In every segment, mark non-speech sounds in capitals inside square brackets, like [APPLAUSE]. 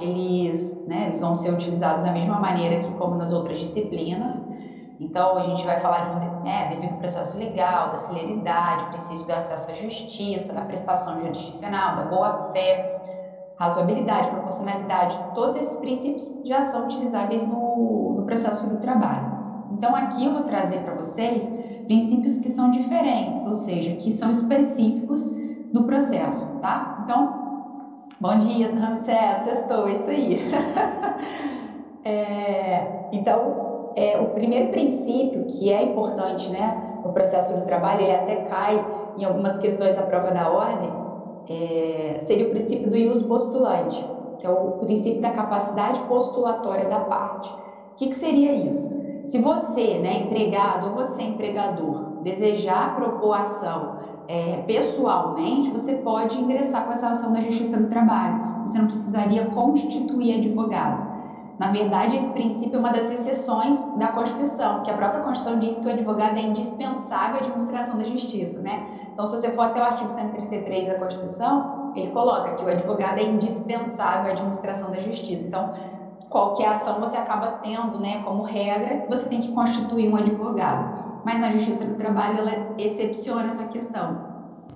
eles, né, eles vão ser utilizados da mesma maneira que como nas outras disciplinas. Então, a gente vai falar de um né, devido processo legal, da celeridade, princípio do acesso à justiça, da prestação jurisdicional, da boa-fé, razoabilidade, proporcionalidade. Todos esses princípios já são utilizáveis no, no processo do trabalho. Então, aqui eu vou trazer para vocês princípios que são diferentes, ou seja, que são específicos no processo, tá? Então, bom dia, Ramsés, sextou, isso aí. [LAUGHS] é, então, é, o primeiro princípio que é importante, né, no processo do trabalho, ele até cai em algumas questões da prova da ordem, é, seria o princípio do ius postulante, que é o princípio da capacidade postulatória da parte. O que, que seria isso? Se você, né, empregado ou você, empregador, desejar propor ação é, pessoalmente, você pode ingressar com essa ação na Justiça do Trabalho. Você não precisaria constituir advogado. Na verdade, esse princípio é uma das exceções da Constituição, que a própria Constituição diz que o advogado é indispensável à administração da justiça, né? Então, se você for até o artigo 133 da Constituição, ele coloca que o advogado é indispensável à administração da justiça. Então, qualquer ação você acaba tendo, né, como regra, você tem que constituir um advogado. Mas na Justiça do Trabalho ela excepciona essa questão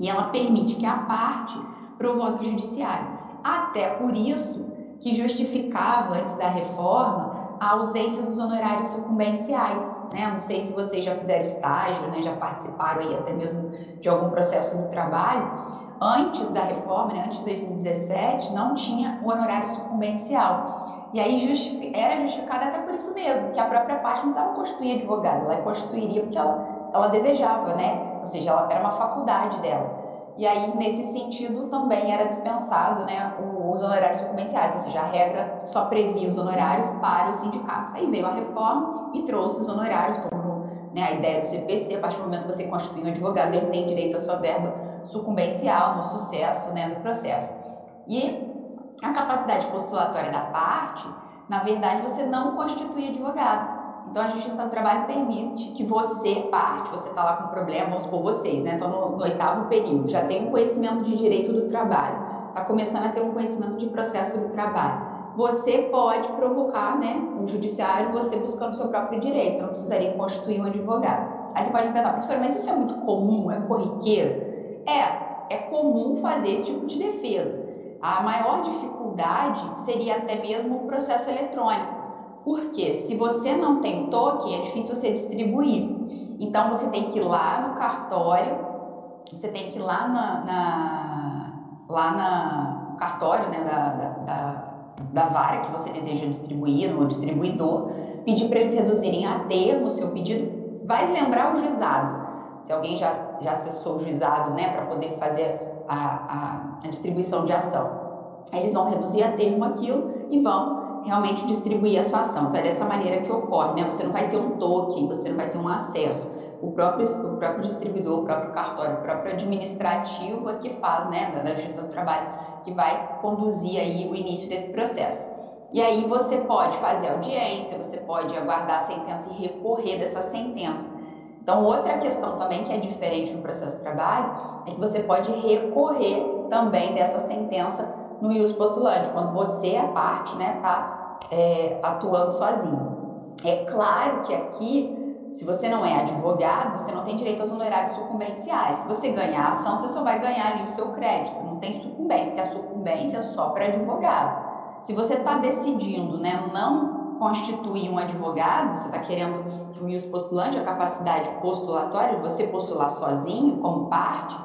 e ela permite que a parte provoque o judiciário. Até por isso que justificava antes da reforma a ausência dos honorários sucumbenciais. Né? Não sei se vocês já fizeram estágio, né? já participaram aí até mesmo de algum processo no trabalho. Antes da reforma, né? antes de 2017, não tinha o honorário sucumbencial. E aí justific... era justificado até por isso mesmo, que a própria parte não precisava constituir advogado, ela constituiria porque ela, ela desejava, né? Ou seja, ela, era uma faculdade dela. E aí, nesse sentido, também era dispensado né, os honorários sucumbenciais, ou seja, a regra só previa os honorários para os sindicatos. Aí veio a reforma e trouxe os honorários, como né, a ideia do CPC, a partir do momento que você constitui um advogado, ele tem direito à sua verba sucumbencial no sucesso né, do processo. E a capacidade postulatória da parte, na verdade, você não constitui advogado. Então, a Justiça do Trabalho permite que você, parte, você está lá com problema, vamos vocês, né? Então, no, no, oitavo período, já tem um conhecimento de direito do trabalho, está começando a ter um conhecimento de processo do trabalho. Você pode provocar, né, o judiciário, você buscando o seu próprio direito, não precisaria constituir um advogado. Aí você pode perguntar, professora, mas isso é muito comum, é corriqueiro? É, é comum fazer esse tipo de defesa. A maior dificuldade seria até mesmo o processo eletrônico porque se você não tem token, é difícil você distribuir. Então você tem que ir lá no cartório, você tem que ir lá na, na lá na, cartório né, da, da, da, vara que você deseja distribuir, no distribuidor, pedir para eles reduzirem a termo o seu pedido. Vai lembrar o juizado. Se alguém já, já acessou o juizado né, para poder fazer a, a, a distribuição de ação. Eles vão reduzir a termo aquilo e vão realmente distribuir a sua ação. Então, é dessa maneira que ocorre, né? Você não vai ter um token, você não vai ter um acesso. O próprio, o próprio distribuidor, o próprio cartório, o próprio administrativo é que faz, né, da, Justiça do Trabalho, que vai conduzir aí o início desse processo. E aí você pode fazer audiência, você pode aguardar a sentença e recorrer dessa sentença. Então, outra questão também que é diferente no processo do trabalho é que você pode recorrer também dessa sentença no ius postulante, quando você, a parte, né, está é, atuando sozinho. É claro que aqui, se você não é advogado, você não tem direito aos honorários sucumbenciais. Se você ganhar a ação, você só vai ganhar ali o seu crédito, não tem sucumbência, porque a sucumbência é só para advogado. Se você está decidindo né, não constituir um advogado, você está querendo o ius postulante, a capacidade postulatória de você postular sozinho, como parte,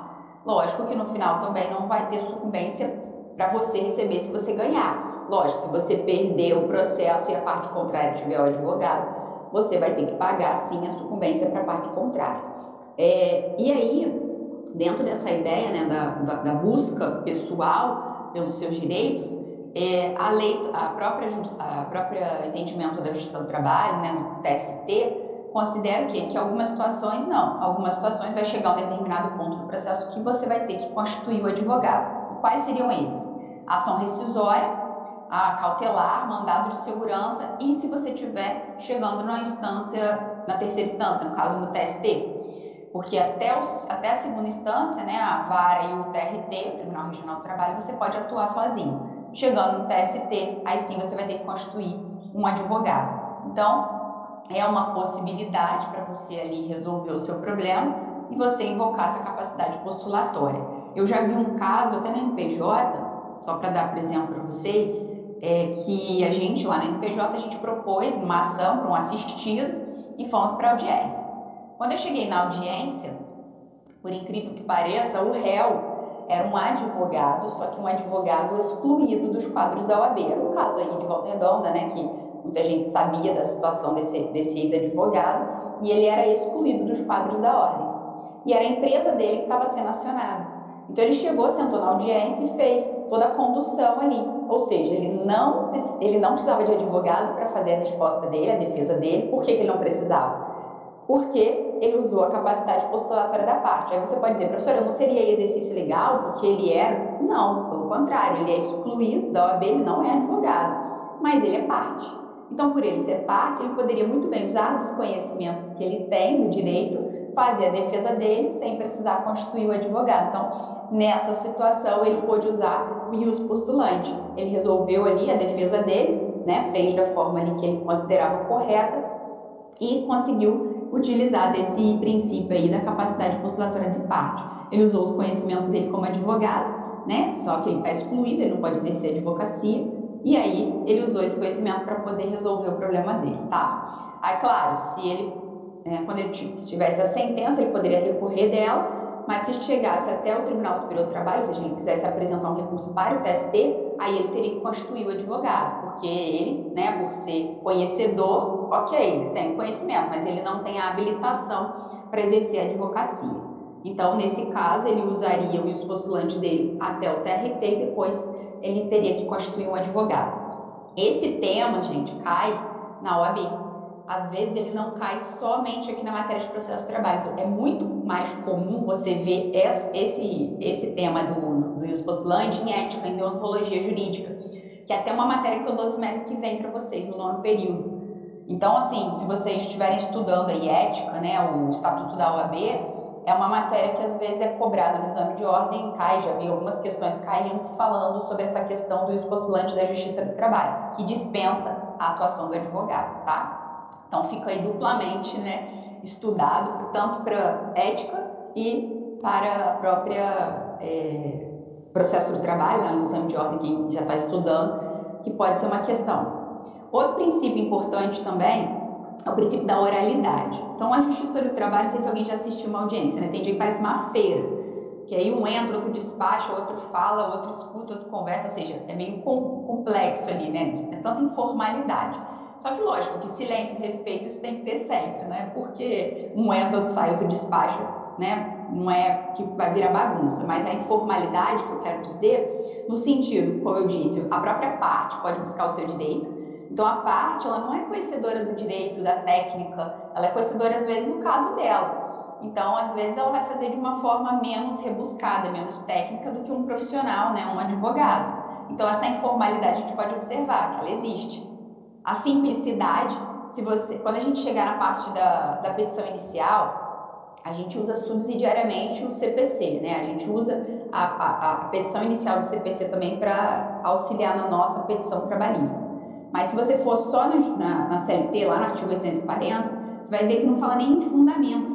lógico que no final também não vai ter sucumbência para você receber se você ganhar. Lógico, se você perder o processo e a parte contrária tiver o advogado, você vai ter que pagar sim a sucumbência para a parte contrária. É, e aí, dentro dessa ideia né, da, da, da, busca pessoal pelos seus direitos, é, a lei, a própria, a própria entendimento da Justiça do Trabalho, né, no TST, considera que, que algumas situações não, algumas situações vai chegar um determinado ponto do processo que você vai ter que constituir o advogado. Quais seriam esses? Ação rescisória, a cautelar, mandado de segurança e se você estiver chegando na instância, na terceira instância, no caso no TST, porque até, os, até a segunda instância, né, a vara e o TRT, Tribunal Regional do Trabalho, você pode atuar sozinho. Chegando no TST, aí sim você vai ter que constituir um advogado. Então, é uma possibilidade para você ali resolver o seu problema e você invocar essa capacidade postulatória. Eu já vi um caso até no NPJ, só para dar por exemplo para vocês, é que a gente lá na NPJ a gente propôs uma ação para um assistido e fomos para a audiência. Quando eu cheguei na audiência, por incrível que pareça, o réu era um advogado, só que um advogado excluído dos quadros da OAB. Era um caso aí de Volta Redonda, né, que muita gente sabia da situação desse, desse ex-advogado, e ele era excluído dos quadros da ordem. E era a empresa dele que estava sendo acionada. Então ele chegou, sentou na audiência e fez toda a condução ali. Ou seja, ele não, ele não precisava de advogado para fazer a resposta dele, a defesa dele. Por que, que ele não precisava? Porque ele usou a capacidade postulatória da parte. Aí você pode dizer, professora, não seria exercício legal porque ele era? Não, pelo contrário, ele é excluído da OAB, ele não é advogado, mas ele é parte. Então, por ele ser parte, ele poderia muito bem usar dos conhecimentos que ele tem no direito, fazer a defesa dele sem precisar constituir o advogado. Então, nessa situação, ele pôde usar o ius postulante. Ele resolveu ali a defesa dele, né, fez da forma ali que ele considerava correta e conseguiu utilizar desse princípio aí da capacidade postulatória de parte. Ele usou os conhecimentos dele como advogado, né, só que ele está excluído, ele não pode exercer advocacia, e aí ele usou esse conhecimento para poder resolver o problema dele, tá? Aí, claro, se ele, é, quando ele tivesse a sentença, ele poderia recorrer dela, mas se chegasse até o Tribunal Superior do Trabalho, ou seja, ele quisesse apresentar um recurso para o TST, aí ele teria que constituir o advogado, porque ele, né, por ser conhecedor, ok, ele tem conhecimento, mas ele não tem a habilitação para exercer a advocacia. Então, nesse caso, ele usaria o postulante dele até o TRT e depois ele teria que constituir um advogado. Esse tema, gente, cai na OAB às vezes ele não cai somente aqui na matéria de processo de trabalho. É muito mais comum você ver esse, esse tema do, do, postulante em ética, em deontologia jurídica, que é até uma matéria que eu dou semestre que vem para vocês, no nono período. Então, assim, se vocês estiverem estudando aí ética, né, o Estatuto da OAB, é uma matéria que às vezes é cobrada no exame de ordem, cai, já vi algumas questões caindo falando sobre essa questão do postulante da Justiça do Trabalho, que dispensa a atuação do advogado, tá? Então fica aí duplamente né, estudado, tanto para ética e para a própria é, processo de trabalho, né, no exame de ordem, quem já está estudando, que pode ser uma questão. Outro princípio importante também é o princípio da oralidade. Então, a justiça do trabalho, não sei se alguém já assistiu uma audiência, né? tem dia que parece uma feira, que aí um entra, outro despacha, outro fala, outro escuta, outro conversa, ou seja, é meio complexo ali, né? É tanta informalidade. Só que, lógico, que silêncio respeito isso tem que ter sempre, né? Porque um entra, outro sai, outro despacha, né? Não é que vai virar bagunça, mas a informalidade que eu quero dizer, no sentido, como eu disse, a própria parte pode buscar o seu direito. Então, a parte, ela não é conhecedora do direito, da técnica, ela é conhecedora, às vezes, no caso dela. Então, às vezes, ela vai fazer de uma forma menos rebuscada, menos técnica do que um profissional, né? Um advogado. Então, essa informalidade a gente pode observar que ela existe a simplicidade, se você, quando a gente chegar na parte da, da petição inicial, a gente usa subsidiariamente o CPC, né? A gente usa a, a, a petição inicial do CPC também para auxiliar na nossa petição trabalhista. Mas se você for só no, na, na, CLT, lá no artigo 840, você vai ver que não fala nem em fundamentos.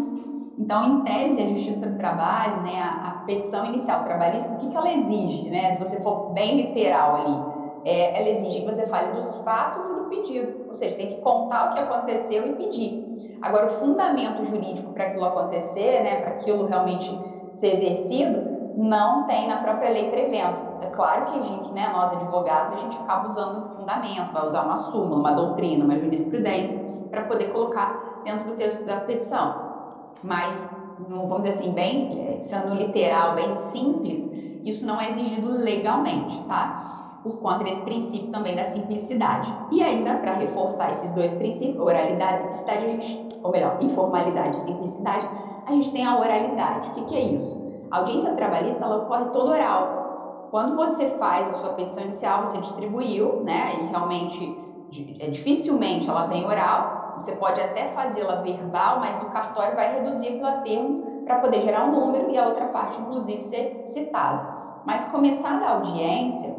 Então, em tese, a Justiça do Trabalho, né, a, a petição inicial trabalhista, o que, que ela exige, né? Se você for bem literal ali, é, ela exige que você fale dos fatos e do pedido, ou seja, tem que contar o que aconteceu e pedir. Agora, o fundamento jurídico para aquilo acontecer, né, para aquilo realmente ser exercido, não tem na própria lei prevendo. É claro que a gente, né, nós advogados, a gente acaba usando um fundamento, vai usar uma súmula, uma doutrina, uma jurisprudência, para poder colocar dentro do texto da petição. Mas, vamos dizer assim, bem, sendo literal, bem simples, isso não é exigido legalmente, tá? por conta desse princípio também da simplicidade. E ainda, para reforçar esses dois princípios, oralidade e simplicidade, a gente, ou melhor, informalidade e simplicidade, a gente tem a oralidade. O que, que é isso? A audiência trabalhista ela ocorre toda oral. Quando você faz a sua petição inicial, você distribuiu, né? E realmente, é, dificilmente ela vem oral. Você pode até fazê-la verbal, mas o cartório vai reduzir aquilo a termo para poder gerar um número e a outra parte, inclusive, ser citada. Mas começada a audiência,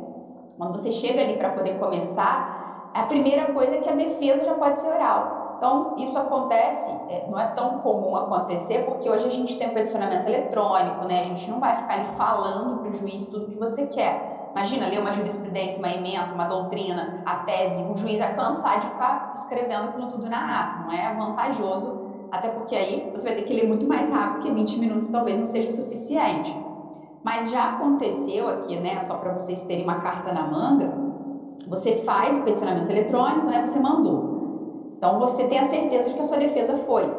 quando você chega ali para poder começar, a primeira coisa é que a defesa já pode ser oral. Então, isso acontece, é, não é tão comum acontecer, porque hoje a gente tem o peticionamento eletrônico, né? A gente não vai ficar ali falando para o juiz tudo que você quer. Imagina ler uma jurisprudência, uma emenda, uma doutrina, a tese, o juiz vai cansar de ficar escrevendo aquilo tudo na ata. Não é vantajoso, até porque aí você vai ter que ler muito mais rápido, porque 20 minutos talvez não seja o suficiente. Mas já aconteceu aqui, né? Só para vocês terem uma carta na manga, você faz o peticionamento eletrônico, né? Você mandou. Então você tem a certeza de que a sua defesa foi.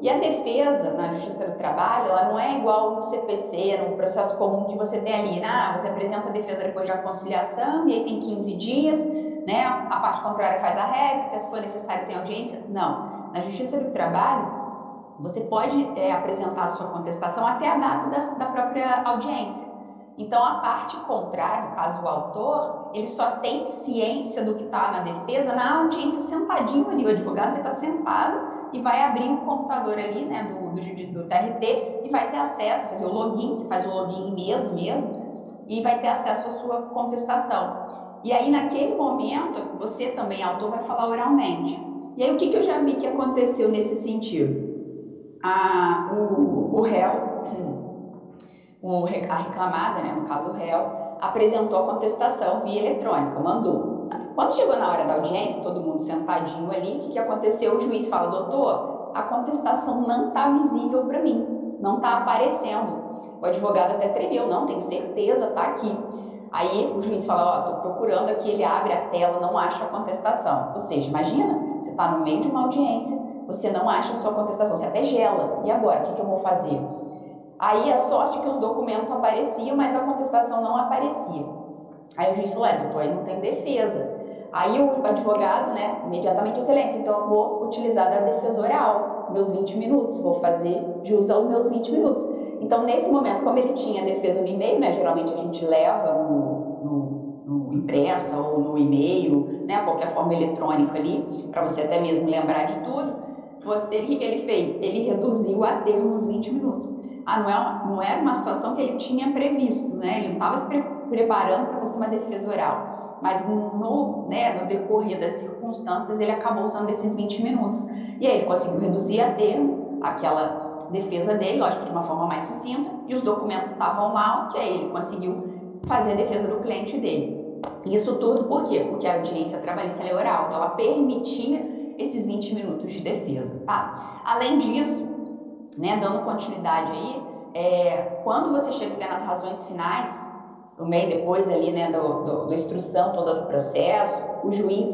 E a defesa na Justiça do Trabalho, ela não é igual no CPC, no processo comum que você tem ali, né? Ah, você apresenta a defesa depois da conciliação e aí tem 15 dias, né? A parte contrária faz a réplica, se for necessário tem audiência. Não. Na Justiça do Trabalho, você pode é, apresentar a sua contestação até a data da, da própria audiência. Então, a parte contrária, no caso o autor, ele só tem ciência do que está na defesa na audiência sentadinho ali. O advogado vai estar sentado e vai abrir o computador ali, né, do, do, do TRT e vai ter acesso, fazer o login, você faz o login mesmo, mesmo, e vai ter acesso à sua contestação. E aí, naquele momento, você também, autor, vai falar oralmente. E aí, o que, que eu já vi que aconteceu nesse sentido? A, o, o réu, o, a reclamada, né, no caso o réu, apresentou a contestação via eletrônica, mandou. Quando chegou na hora da audiência, todo mundo sentadinho ali, o que, que aconteceu? O juiz fala, doutor, a contestação não está visível para mim, não está aparecendo. O advogado até tremeu, não, tenho certeza, está aqui. Aí o juiz fala, ó, oh, estou procurando aqui, ele abre a tela, não acha a contestação. Ou seja, imagina, você está no meio de uma audiência, você não acha a sua contestação, você até gela. E agora, o que, que eu vou fazer? Aí a sorte é que os documentos apareciam, mas a contestação não aparecia. Aí o juiz falou, é, doutor, aí não tem defesa. Aí o advogado, né, imediatamente excelência, então eu vou utilizar da defesa oral, meus 20 minutos, vou fazer jus aos meus 20 minutos. Então, nesse momento, como ele tinha defesa no e-mail, né, geralmente a gente leva no, no, no impressa ou no e-mail, né, qualquer forma eletrônica ali, para você até mesmo lembrar de tudo, você, que ele fez? Ele reduziu a termo os 20 minutos. Ah, não, é, não era uma situação que ele tinha previsto, né, ele não estava se pre preparando para fazer uma defesa oral mas no, né, no decorrer das circunstâncias ele acabou usando esses 20 minutos. E aí ele conseguiu reduzir a termo aquela defesa dele, lógico, de uma forma mais sucinta, e os documentos estavam lá, que aí ele conseguiu fazer a defesa do cliente dele. Isso tudo por quê? Porque a audiência trabalhista é oral, então ela permitia esses 20 minutos de defesa, tá? Além disso, né, dando continuidade aí, é, quando você chega nas razões finais, no meio depois ali, né, do, do, da instrução toda do processo, o juiz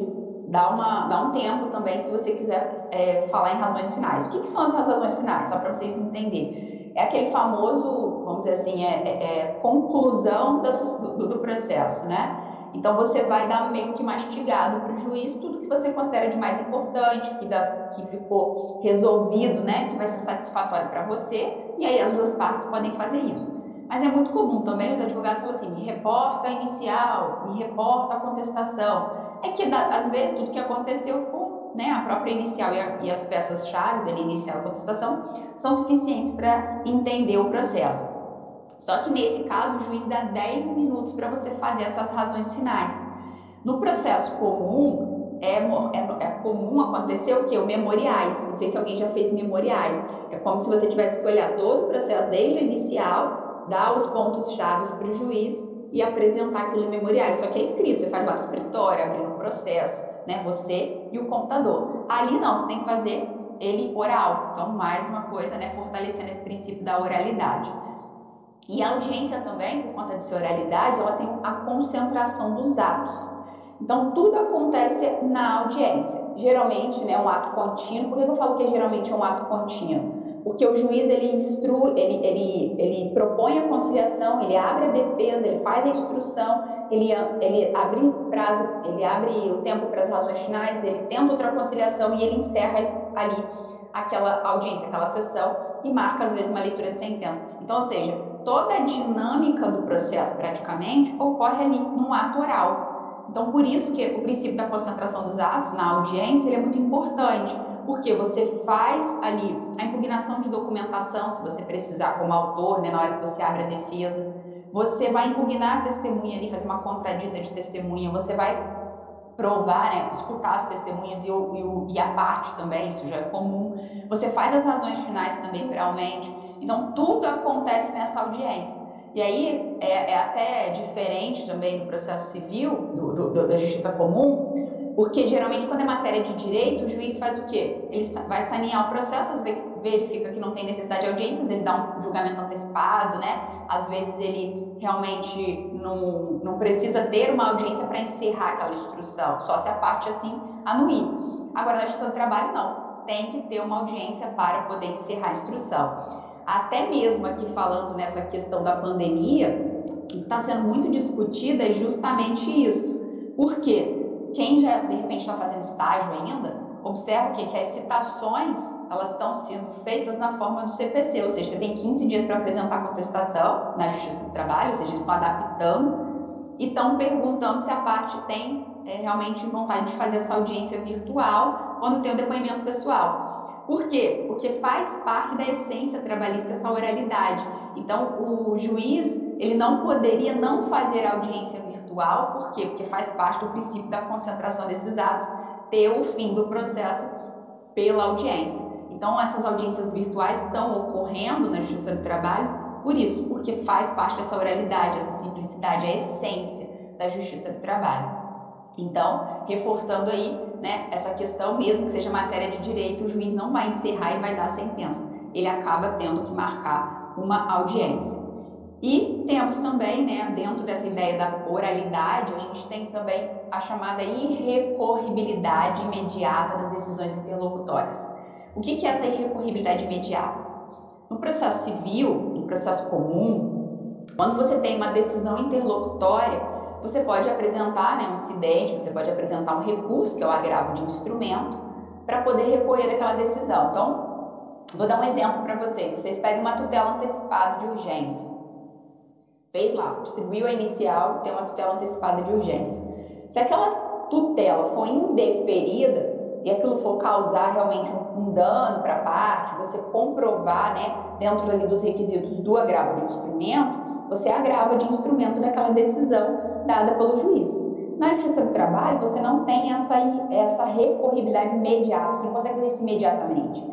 dá, uma, dá um tempo também se você quiser é, falar em razões finais. O que, que são as razões finais? Só para vocês entenderem. É aquele famoso, vamos dizer assim, é, é, é conclusão das, do, do processo, né? Então você vai dar meio que mastigado para o juiz tudo que você considera de mais importante, que, dá, que ficou resolvido, né? Que vai ser satisfatório para você, e aí as duas partes podem fazer isso. Mas é muito comum também os advogados falam assim: me reporta a inicial, me reporta a contestação. É que às vezes tudo que aconteceu ficou, né, a própria inicial e, a, e as peças-chave inicial e contestação, são suficientes para entender o processo. Só que nesse caso o juiz dá 10 minutos para você fazer essas razões finais. No processo comum, é, é, é, comum acontecer o que? O memoriais. Não sei se alguém já fez memoriais. É como se você tivesse que olhar todo o processo desde o inicial dar os pontos chaves para o juiz e apresentar aquilo em memoriais. Só que é escrito, você faz lá no escritório, abrindo o processo, né? Você e o computador. Ali não, você tem que fazer ele oral. Então, mais uma coisa, né? Fortalecendo esse princípio da oralidade. E a audiência também, por conta de oralidade, ela tem a concentração dos atos. Então, tudo acontece na audiência. Geralmente, né, um ato contínuo. Por que eu falo que geralmente é um ato contínuo? porque o juiz ele instrui, ele, ele, ele propõe a conciliação, ele abre a defesa, ele faz a instrução, ele, ele abre prazo, ele abre o tempo para as razões finais, ele tenta outra conciliação e ele encerra ali aquela audiência, aquela sessão e marca às vezes uma leitura de sentença. Então, ou seja, toda a dinâmica do processo praticamente ocorre ali num ato oral. Então, por isso que o princípio da concentração dos atos na audiência é muito importante porque você faz ali a impugnação de documentação, se você precisar como autor, né, na hora que você abre a defesa, você vai impugnar a testemunha ali, fazer uma contradita de testemunha, você vai provar, né, escutar as testemunhas e, o, e, a parte também, isso já é comum. Você faz as razões finais também realmente. Então, tudo acontece nessa audiência. E aí é, é até diferente também do processo civil, do, do, da justiça comum, porque geralmente quando é matéria de direito, o juiz faz o quê? Ele vai sanear o processo, às vezes verifica que não tem necessidade de audiências, ele dá um julgamento antecipado, né? Às vezes ele realmente não, não precisa ter uma audiência para encerrar aquela instrução, só se a parte assim anuir. Agora, na justiça do trabalho, não. Tem que ter uma audiência para poder encerrar a instrução. Até mesmo aqui falando nessa questão da pandemia, o que está sendo muito discutida é justamente isso. Por quê? Quem já de repente está fazendo estágio ainda, observa que, que as citações elas estão sendo feitas na forma do CPC, ou seja, você tem 15 dias para apresentar a contestação na Justiça do Trabalho, ou seja, eles estão adaptando e estão perguntando se a parte tem é, realmente vontade de fazer essa audiência virtual quando tem o depoimento pessoal. Por quê? Porque faz parte da essência trabalhista essa oralidade. Então, o juiz ele não poderia não fazer audiência virtual por quê? Porque faz parte do princípio da concentração desses atos ter o fim do processo pela audiência. Então, essas audiências virtuais estão ocorrendo na Justiça do Trabalho por isso, porque faz parte dessa oralidade, essa simplicidade, a essência da Justiça do Trabalho. Então, reforçando aí né, essa questão, mesmo que seja matéria de direito, o juiz não vai encerrar e vai dar sentença. Ele acaba tendo que marcar uma audiência. E temos também, né, dentro dessa ideia da oralidade, a gente tem também a chamada irrecorribilidade imediata das decisões interlocutórias. O que é essa irrecorribilidade imediata? No processo civil, no processo comum, quando você tem uma decisão interlocutória, você pode apresentar né, um incidente, você pode apresentar um recurso, que é o agravo de instrumento, para poder recorrer daquela decisão. Então, vou dar um exemplo para vocês. Vocês pedem uma tutela antecipada de urgência fez lá, distribuiu a inicial, tem uma tutela antecipada de urgência. Se aquela tutela for indeferida e aquilo for causar realmente um dano para a parte, você comprovar, né, dentro ali dos requisitos do agravo de instrumento, você agrava de instrumento daquela decisão dada pelo juiz. Na Justiça do Trabalho, você não tem essa, essa recorribilidade imediata, você não consegue fazer isso imediatamente.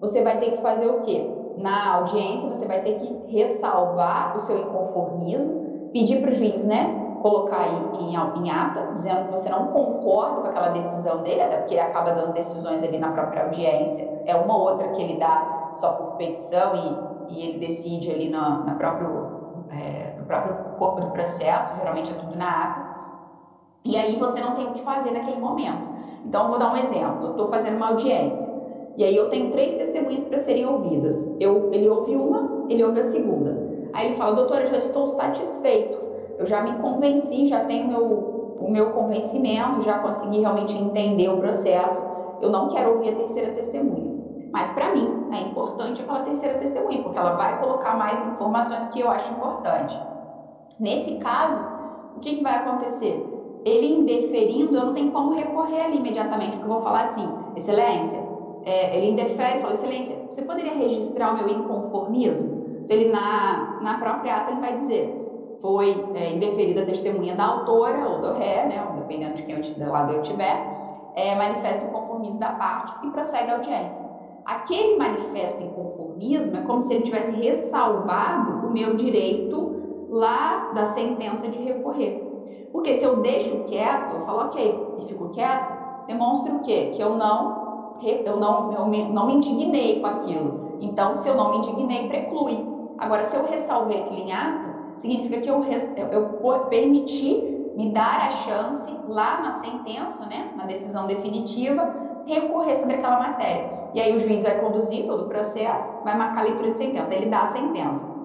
Você vai ter que fazer o quê? na audiência, você vai ter que ressalvar o seu inconformismo, pedir para o juiz, né, colocar em, em, em, ata, dizendo que você não concorda com aquela decisão dele, até porque ele acaba dando decisões ali na própria audiência, é uma outra que ele dá só por petição e, e ele decide ali na, na próprio, é, próprio corpo do processo, geralmente é tudo na ata, e aí você não tem o que fazer naquele momento. Então, vou dar um exemplo, eu estou fazendo uma audiência, e aí eu tenho três testemunhas para serem ouvidas. Eu, ele ouve uma, ele ouve a segunda. Aí ele fala, doutora, já estou satisfeito. Eu já me convenci, já tenho meu, o meu convencimento, já consegui realmente entender o processo. Eu não quero ouvir a terceira testemunha. Mas para mim é importante aquela terceira testemunha, porque ela vai colocar mais informações que eu acho importante. Nesse caso, o que, que vai acontecer? Ele indeferindo, eu não tenho como recorrer ali imediatamente, porque eu vou falar assim, excelência, é, ele indefere e fala, excelência, você poderia registrar o meu inconformismo? Ele, na, na própria ata, ele vai dizer, foi é, indeferida a testemunha da autora ou do ré, né, dependendo de quem do lado eu tiver, é, manifesta o conformismo da parte e prossegue a audiência. Aquele manifesto inconformismo é como se ele tivesse ressalvado o meu direito lá da sentença de recorrer. Porque se eu deixo quieto, eu falo ok e fico quieto, demonstra o quê? Que eu não eu não, eu me, não me indignei com aquilo. Então, se eu não me indignei, preclui. Agora, se eu ressalvei aquilo em ata, significa que eu, eu, eu permiti me dar a chance lá na sentença, né, na decisão definitiva, recorrer sobre aquela matéria. E aí o juiz vai conduzir todo o processo, vai marcar a leitura de sentença, ele dá a sentença.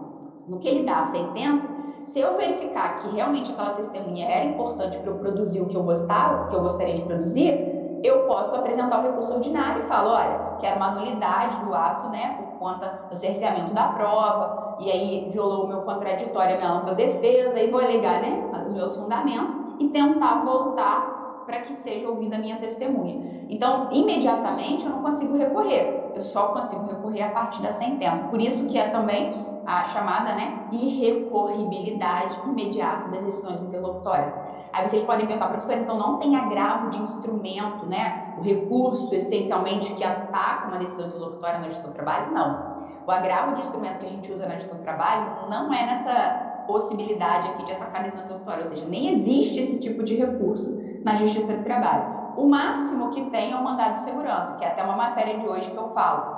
No que ele dá a sentença, se eu verificar que realmente aquela testemunha era importante para eu produzir o que eu gostava, o que eu gostaria de produzir, eu posso apresentar o recurso ordinário e falo, olha, quero uma nulidade do ato, né, por conta do cerceamento da prova, e aí violou o meu contraditório, a minha ampla defesa, e vou alegar, né, os meus fundamentos e tentar voltar para que seja ouvida a minha testemunha. Então, imediatamente eu não consigo recorrer, eu só consigo recorrer a partir da sentença. Por isso que é também a chamada né, irrecorribilidade imediata das decisões interlocutórias. Aí vocês podem perguntar, professor, então não tem agravo de instrumento, né? O recurso, essencialmente, que ataca uma decisão interlocutória na justiça do trabalho? Não. O agravo de instrumento que a gente usa na justiça do trabalho não é nessa possibilidade aqui de atacar a decisão interlocutória, ou seja, nem existe esse tipo de recurso na justiça do trabalho. O máximo que tem é o mandado de segurança, que é até uma matéria de hoje que eu falo.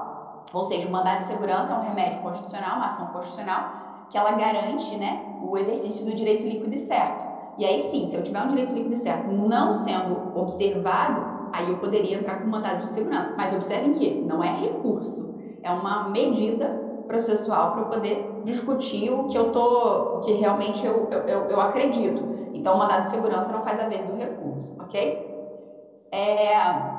Ou seja, o mandado de segurança é um remédio constitucional, uma ação constitucional, que ela garante né, o exercício do direito líquido e certo. E aí sim, se eu tiver um direito líquido e certo não sendo observado, aí eu poderia entrar com mandado de segurança. Mas observem que não é recurso, é uma medida processual para eu poder discutir o que eu tô, que realmente eu, eu, eu acredito. Então, o mandado de segurança não faz a vez do recurso, ok? É,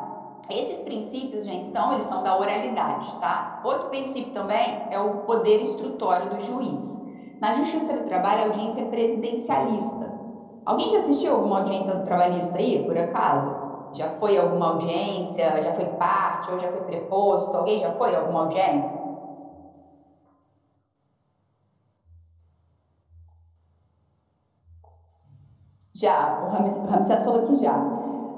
esses princípios, gente, então, eles são da oralidade, tá? Outro princípio também é o poder instrutório do juiz. Na Justiça do Trabalho, a audiência é presidencialista. Alguém já assistiu alguma audiência do trabalhista aí, por acaso? Já foi alguma audiência? Já foi parte? Ou já foi preposto? Alguém já foi alguma audiência? Já, o Ramsés falou que já.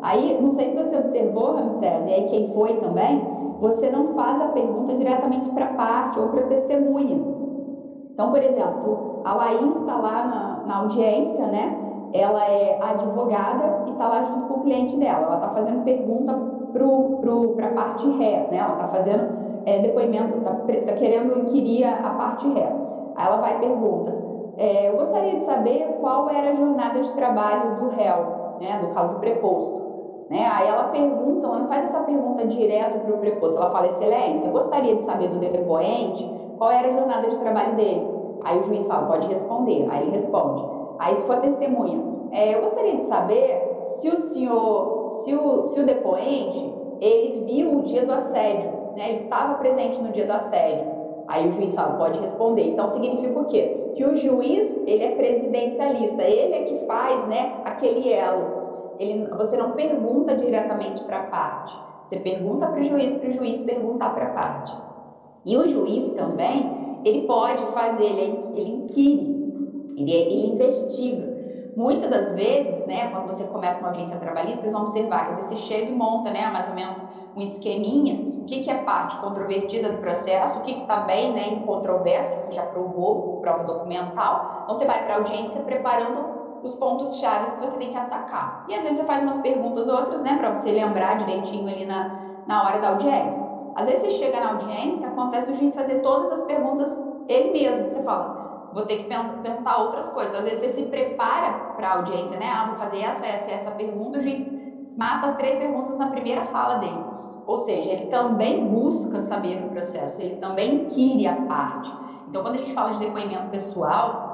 Aí, não sei se você observou, Ramsés, e aí quem foi também, você não faz a pergunta diretamente para a parte ou para a testemunha. Então, por exemplo, a Laís está lá na, na audiência, né? Ela é advogada e está lá junto com o cliente dela. Ela está fazendo pergunta para a parte ré, né? Ela está fazendo é, depoimento, está tá querendo inquirir a parte ré. Aí ela vai e pergunta: é, Eu gostaria de saber qual era a jornada de trabalho do réu, né? No caso do preposto. Né? Aí ela pergunta, ela não faz essa pergunta direto para o preposto, ela fala, excelência, gostaria de saber do depoente qual era a jornada de trabalho dele. Aí o juiz fala, pode responder. Aí ele responde. Aí se for testemunha, é, eu gostaria de saber se o senhor, se o, se o depoente, ele viu o dia do assédio, né? ele estava presente no dia do assédio. Aí o juiz fala, pode responder. Então significa o quê? Que o juiz, ele é presidencialista, ele é que faz, né, aquele elo ele, você não pergunta diretamente para a parte, você pergunta para o juiz, para o juiz perguntar para a parte. E o juiz também, ele pode fazer, ele, ele inquire, ele, ele investiga. Muitas das vezes, né, quando você começa uma audiência trabalhista, vocês vão observar que às vezes você chega e monta, né, mais ou menos um esqueminha, o que, que é parte controvertida do processo, o que está bem, né, em controvérsia, que você já provou prova documental. Então, você vai para a audiência preparando os pontos chaves que você tem que atacar. E às vezes você faz umas perguntas outras, né, para você lembrar direitinho ali na, na hora da audiência. Às vezes você chega na audiência, acontece do juiz fazer todas as perguntas ele mesmo. Você fala, vou ter que perguntar outras coisas. Então, às vezes você se prepara para a audiência, né? Ah, vou fazer essa, essa, essa pergunta. O juiz mata as três perguntas na primeira fala dele. Ou seja, ele também busca saber o processo, ele também inquire a parte. Então, quando a gente fala de depoimento pessoal,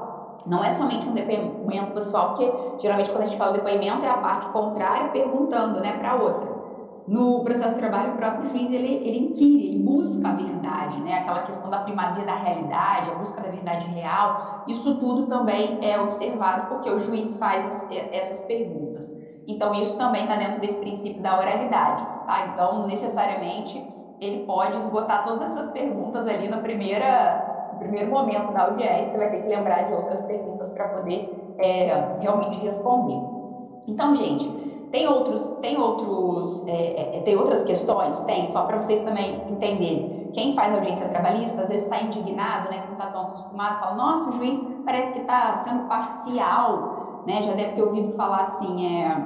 não é somente um depoimento pessoal, porque geralmente quando a gente fala depoimento é a parte contrária perguntando né, para a outra. No processo de trabalho, o próprio juiz ele, ele inquire, ele busca a verdade, né? aquela questão da primazia da realidade, a busca da verdade real. Isso tudo também é observado porque o juiz faz as, essas perguntas. Então, isso também está dentro desse princípio da oralidade. Tá? Então, necessariamente, ele pode esgotar todas essas perguntas ali na primeira primeiro momento da audiência, você vai ter que lembrar de outras perguntas para poder é, realmente responder. Então, gente, tem outros, tem outros, é, é, tem outras questões? Tem, só para vocês também entenderem. Quem faz audiência trabalhista às vezes sai indignado, né, não está tão acostumado, fala, nossa, o juiz parece que está sendo parcial, né, já deve ter ouvido falar assim, é,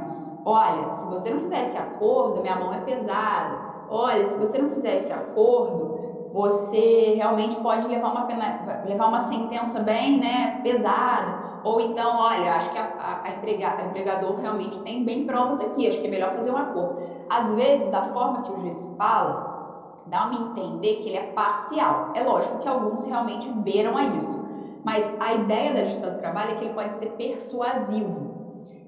olha, se você não fizer esse acordo, minha mão é pesada, olha, se você não fizer esse acordo, você realmente pode levar uma, pena, levar uma sentença bem né, pesada. Ou então, olha, acho que a, a, a, a empregador realmente tem bem provas aqui, acho que é melhor fazer um acordo. Às vezes, da forma que o juiz fala, dá-me entender que ele é parcial. É lógico que alguns realmente beiram a isso. Mas a ideia da justiça do trabalho é que ele pode ser persuasivo.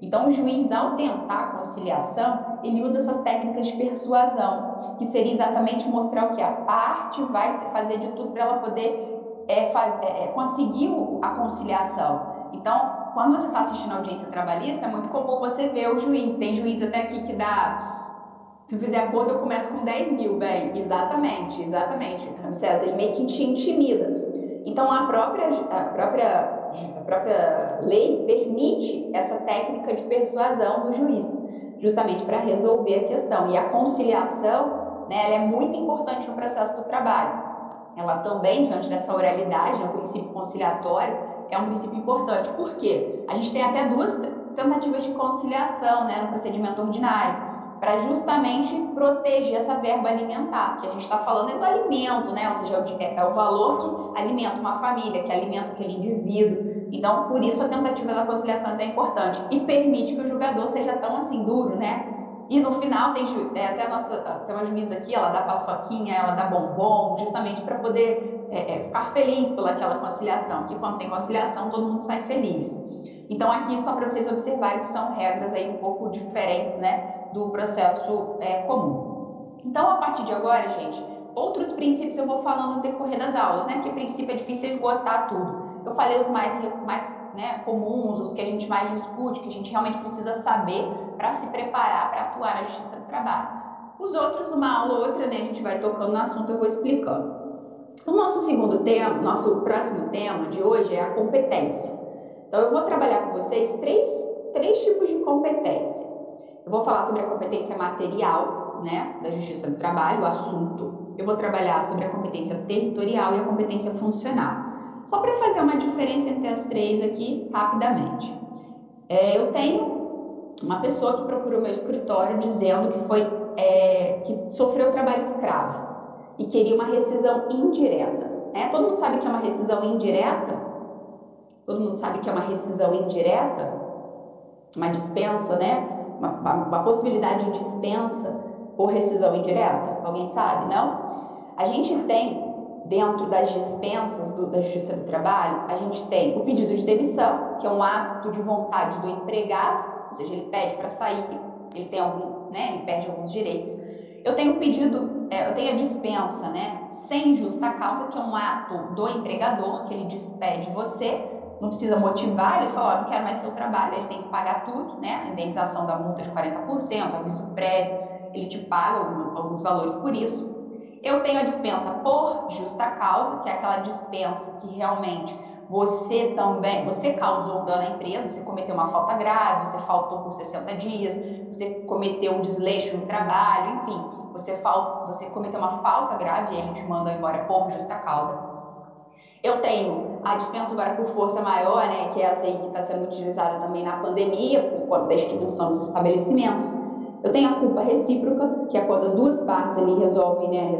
Então, o juiz, ao tentar a conciliação, ele usa essas técnicas de persuasão, que seria exatamente mostrar o que a parte vai fazer de tudo para ela poder é, faz, é, é conseguir a conciliação. Então, quando você está assistindo a audiência trabalhista, é muito comum você ver o juiz. Tem juiz até aqui que dá. Se fizer acordo, eu começo com 10 mil, bem. Exatamente, exatamente. César, ele meio que te intimida. Então, a própria, a própria, própria lei permite essa técnica de persuasão do juiz, justamente para resolver a questão. E a conciliação né, é muito importante no processo do trabalho. Ela também, diante dessa oralidade, né, o princípio conciliatório, é um princípio importante. Por quê? A gente tem até duas tentativas de conciliação né, no procedimento ordinário para justamente proteger essa verba alimentar, que a gente está falando é do alimento, né? Ou seja, é, é o valor que alimenta uma família, que alimenta aquele indivíduo. Então, por isso a tentativa da conciliação é tão importante e permite que o julgador seja tão assim duro, né? E no final tem é, até a nossa tem uma juíza aqui, ela dá paçoquinha, ela dá bombom, justamente para poder é, é, ficar feliz pelaquela conciliação, que quando tem conciliação todo mundo sai feliz. Então aqui só para vocês observarem que são regras aí um pouco diferentes, né? do processo é, comum. Então, a partir de agora, gente, outros princípios eu vou falando no decorrer das aulas, né? Porque princípio é difícil esgotar tudo. Eu falei os mais, mais né, comuns, os que a gente mais discute, que a gente realmente precisa saber para se preparar para atuar na justiça do trabalho. Os outros, uma aula ou outra, né, a gente vai tocando no assunto, eu vou explicando. Então, nosso segundo tema, nosso próximo tema de hoje é a competência. Então, eu vou trabalhar com vocês três, três tipos de competência. Eu vou falar sobre a competência material, né, da Justiça do Trabalho, o assunto. Eu vou trabalhar sobre a competência territorial e a competência funcional. Só para fazer uma diferença entre as três aqui, rapidamente. É, eu tenho uma pessoa que procurou meu escritório dizendo que foi é, que sofreu trabalho escravo e queria uma rescisão indireta. Né? Todo mundo sabe que é uma rescisão indireta? Todo mundo sabe que é uma rescisão indireta? Uma dispensa, né? uma, uma possibilidade de dispensa por rescisão indireta? Alguém sabe? Não? A gente tem, dentro das dispensas do, da Justiça do Trabalho, a gente tem o pedido de demissão, que é um ato de vontade do empregado, ou seja, ele pede para sair, ele tem algum, né, ele perde alguns direitos. Eu tenho o pedido, é, eu tenho a dispensa, né, sem justa causa, que é um ato do empregador, que ele despede você não precisa motivar, ele fala, ó, não quero mais seu trabalho, ele tem que pagar tudo, né? Indenização da multa de 40%, aviso prévio, ele te paga alguns valores por isso. Eu tenho a dispensa por justa causa, que é aquela dispensa que realmente você também, você causou dano à empresa, você cometeu uma falta grave, você faltou por 60 dias, você cometeu um desleixo no trabalho, enfim, você, fal, você cometeu uma falta grave e ele te manda embora por justa causa. Eu tenho a dispensa agora por força maior, né, que é essa aí que está sendo utilizada também na pandemia, por conta da extinção dos estabelecimentos. Eu tenho a culpa recíproca, que é quando as duas partes ali resolvem né,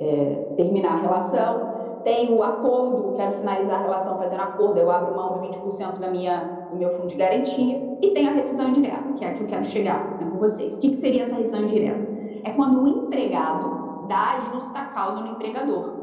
é, é, terminar a relação. Tenho o acordo, quero finalizar a relação fazendo acordo, eu abro mão de 20% da minha, do meu fundo de garantia. E tenho a rescisão indireta, que é a que eu quero chegar né, com vocês. O que, que seria essa rescisão indireta? É quando o empregado dá justa causa no empregador.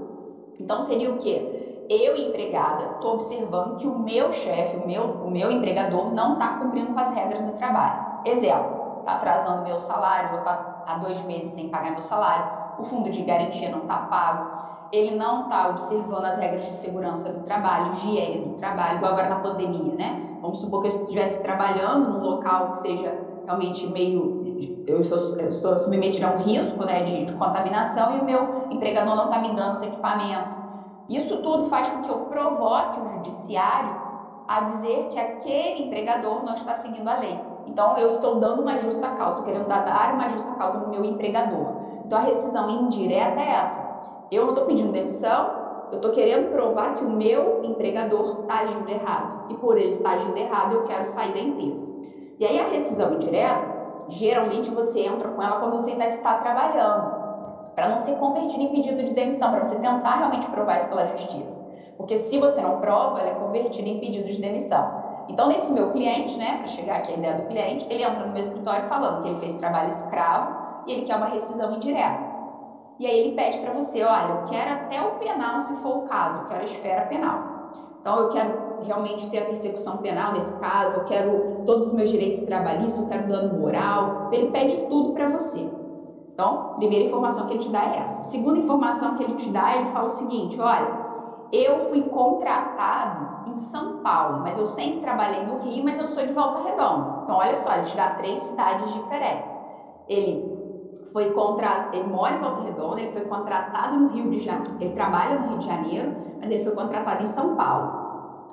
Então seria o quê? eu, empregada, estou observando que o meu chefe, o meu, o meu empregador, não está cumprindo com as regras do trabalho. Exemplo, está atrasando meu salário, vou estar tá há dois meses sem pagar meu salário, o fundo de garantia não está pago, ele não está observando as regras de segurança do trabalho, higiene do trabalho, igual agora na pandemia, né? Vamos supor que eu estivesse trabalhando num local que seja realmente meio. Eu estou, submetida a um risco né, de, de contaminação e o meu empregador não está me dando os equipamentos isso tudo faz com que eu provoque o judiciário a dizer que aquele empregador não está seguindo a lei. Então, eu estou dando uma justa causa, estou querendo dar uma justa causa no meu empregador. Então, a rescisão indireta é essa. Eu não estou pedindo demissão, eu estou querendo provar que o meu empregador está agindo errado. E por ele estar agindo errado, eu quero sair da empresa. E aí, a rescisão indireta, geralmente você entra com ela quando você ainda está trabalhando para não ser convertido em pedido de demissão, para você tentar realmente provar isso pela justiça. Porque se você não prova, ela é convertida em pedido de demissão. Então, nesse meu cliente, né, para chegar aqui a ideia do cliente, ele entra no meu escritório falando que ele fez trabalho escravo e ele quer uma rescisão indireta. E aí ele pede para você, olha, eu quero até o penal, se for o caso, eu quero a esfera penal. Então, eu quero realmente ter a persecução penal nesse caso, eu quero todos os meus direitos trabalhistas, eu quero dano moral. Ele pede tudo para você. Então, primeira informação que ele te dá é essa. Segunda informação que ele te dá, ele fala o seguinte: olha, eu fui contratado em São Paulo, mas eu sempre trabalhei no Rio, mas eu sou de Volta Redonda. Então, olha só, ele te dá três cidades diferentes. Ele foi contratado, ele mora em Volta Redonda, ele foi contratado no Rio de Janeiro, ele trabalha no Rio de Janeiro, mas ele foi contratado em São Paulo.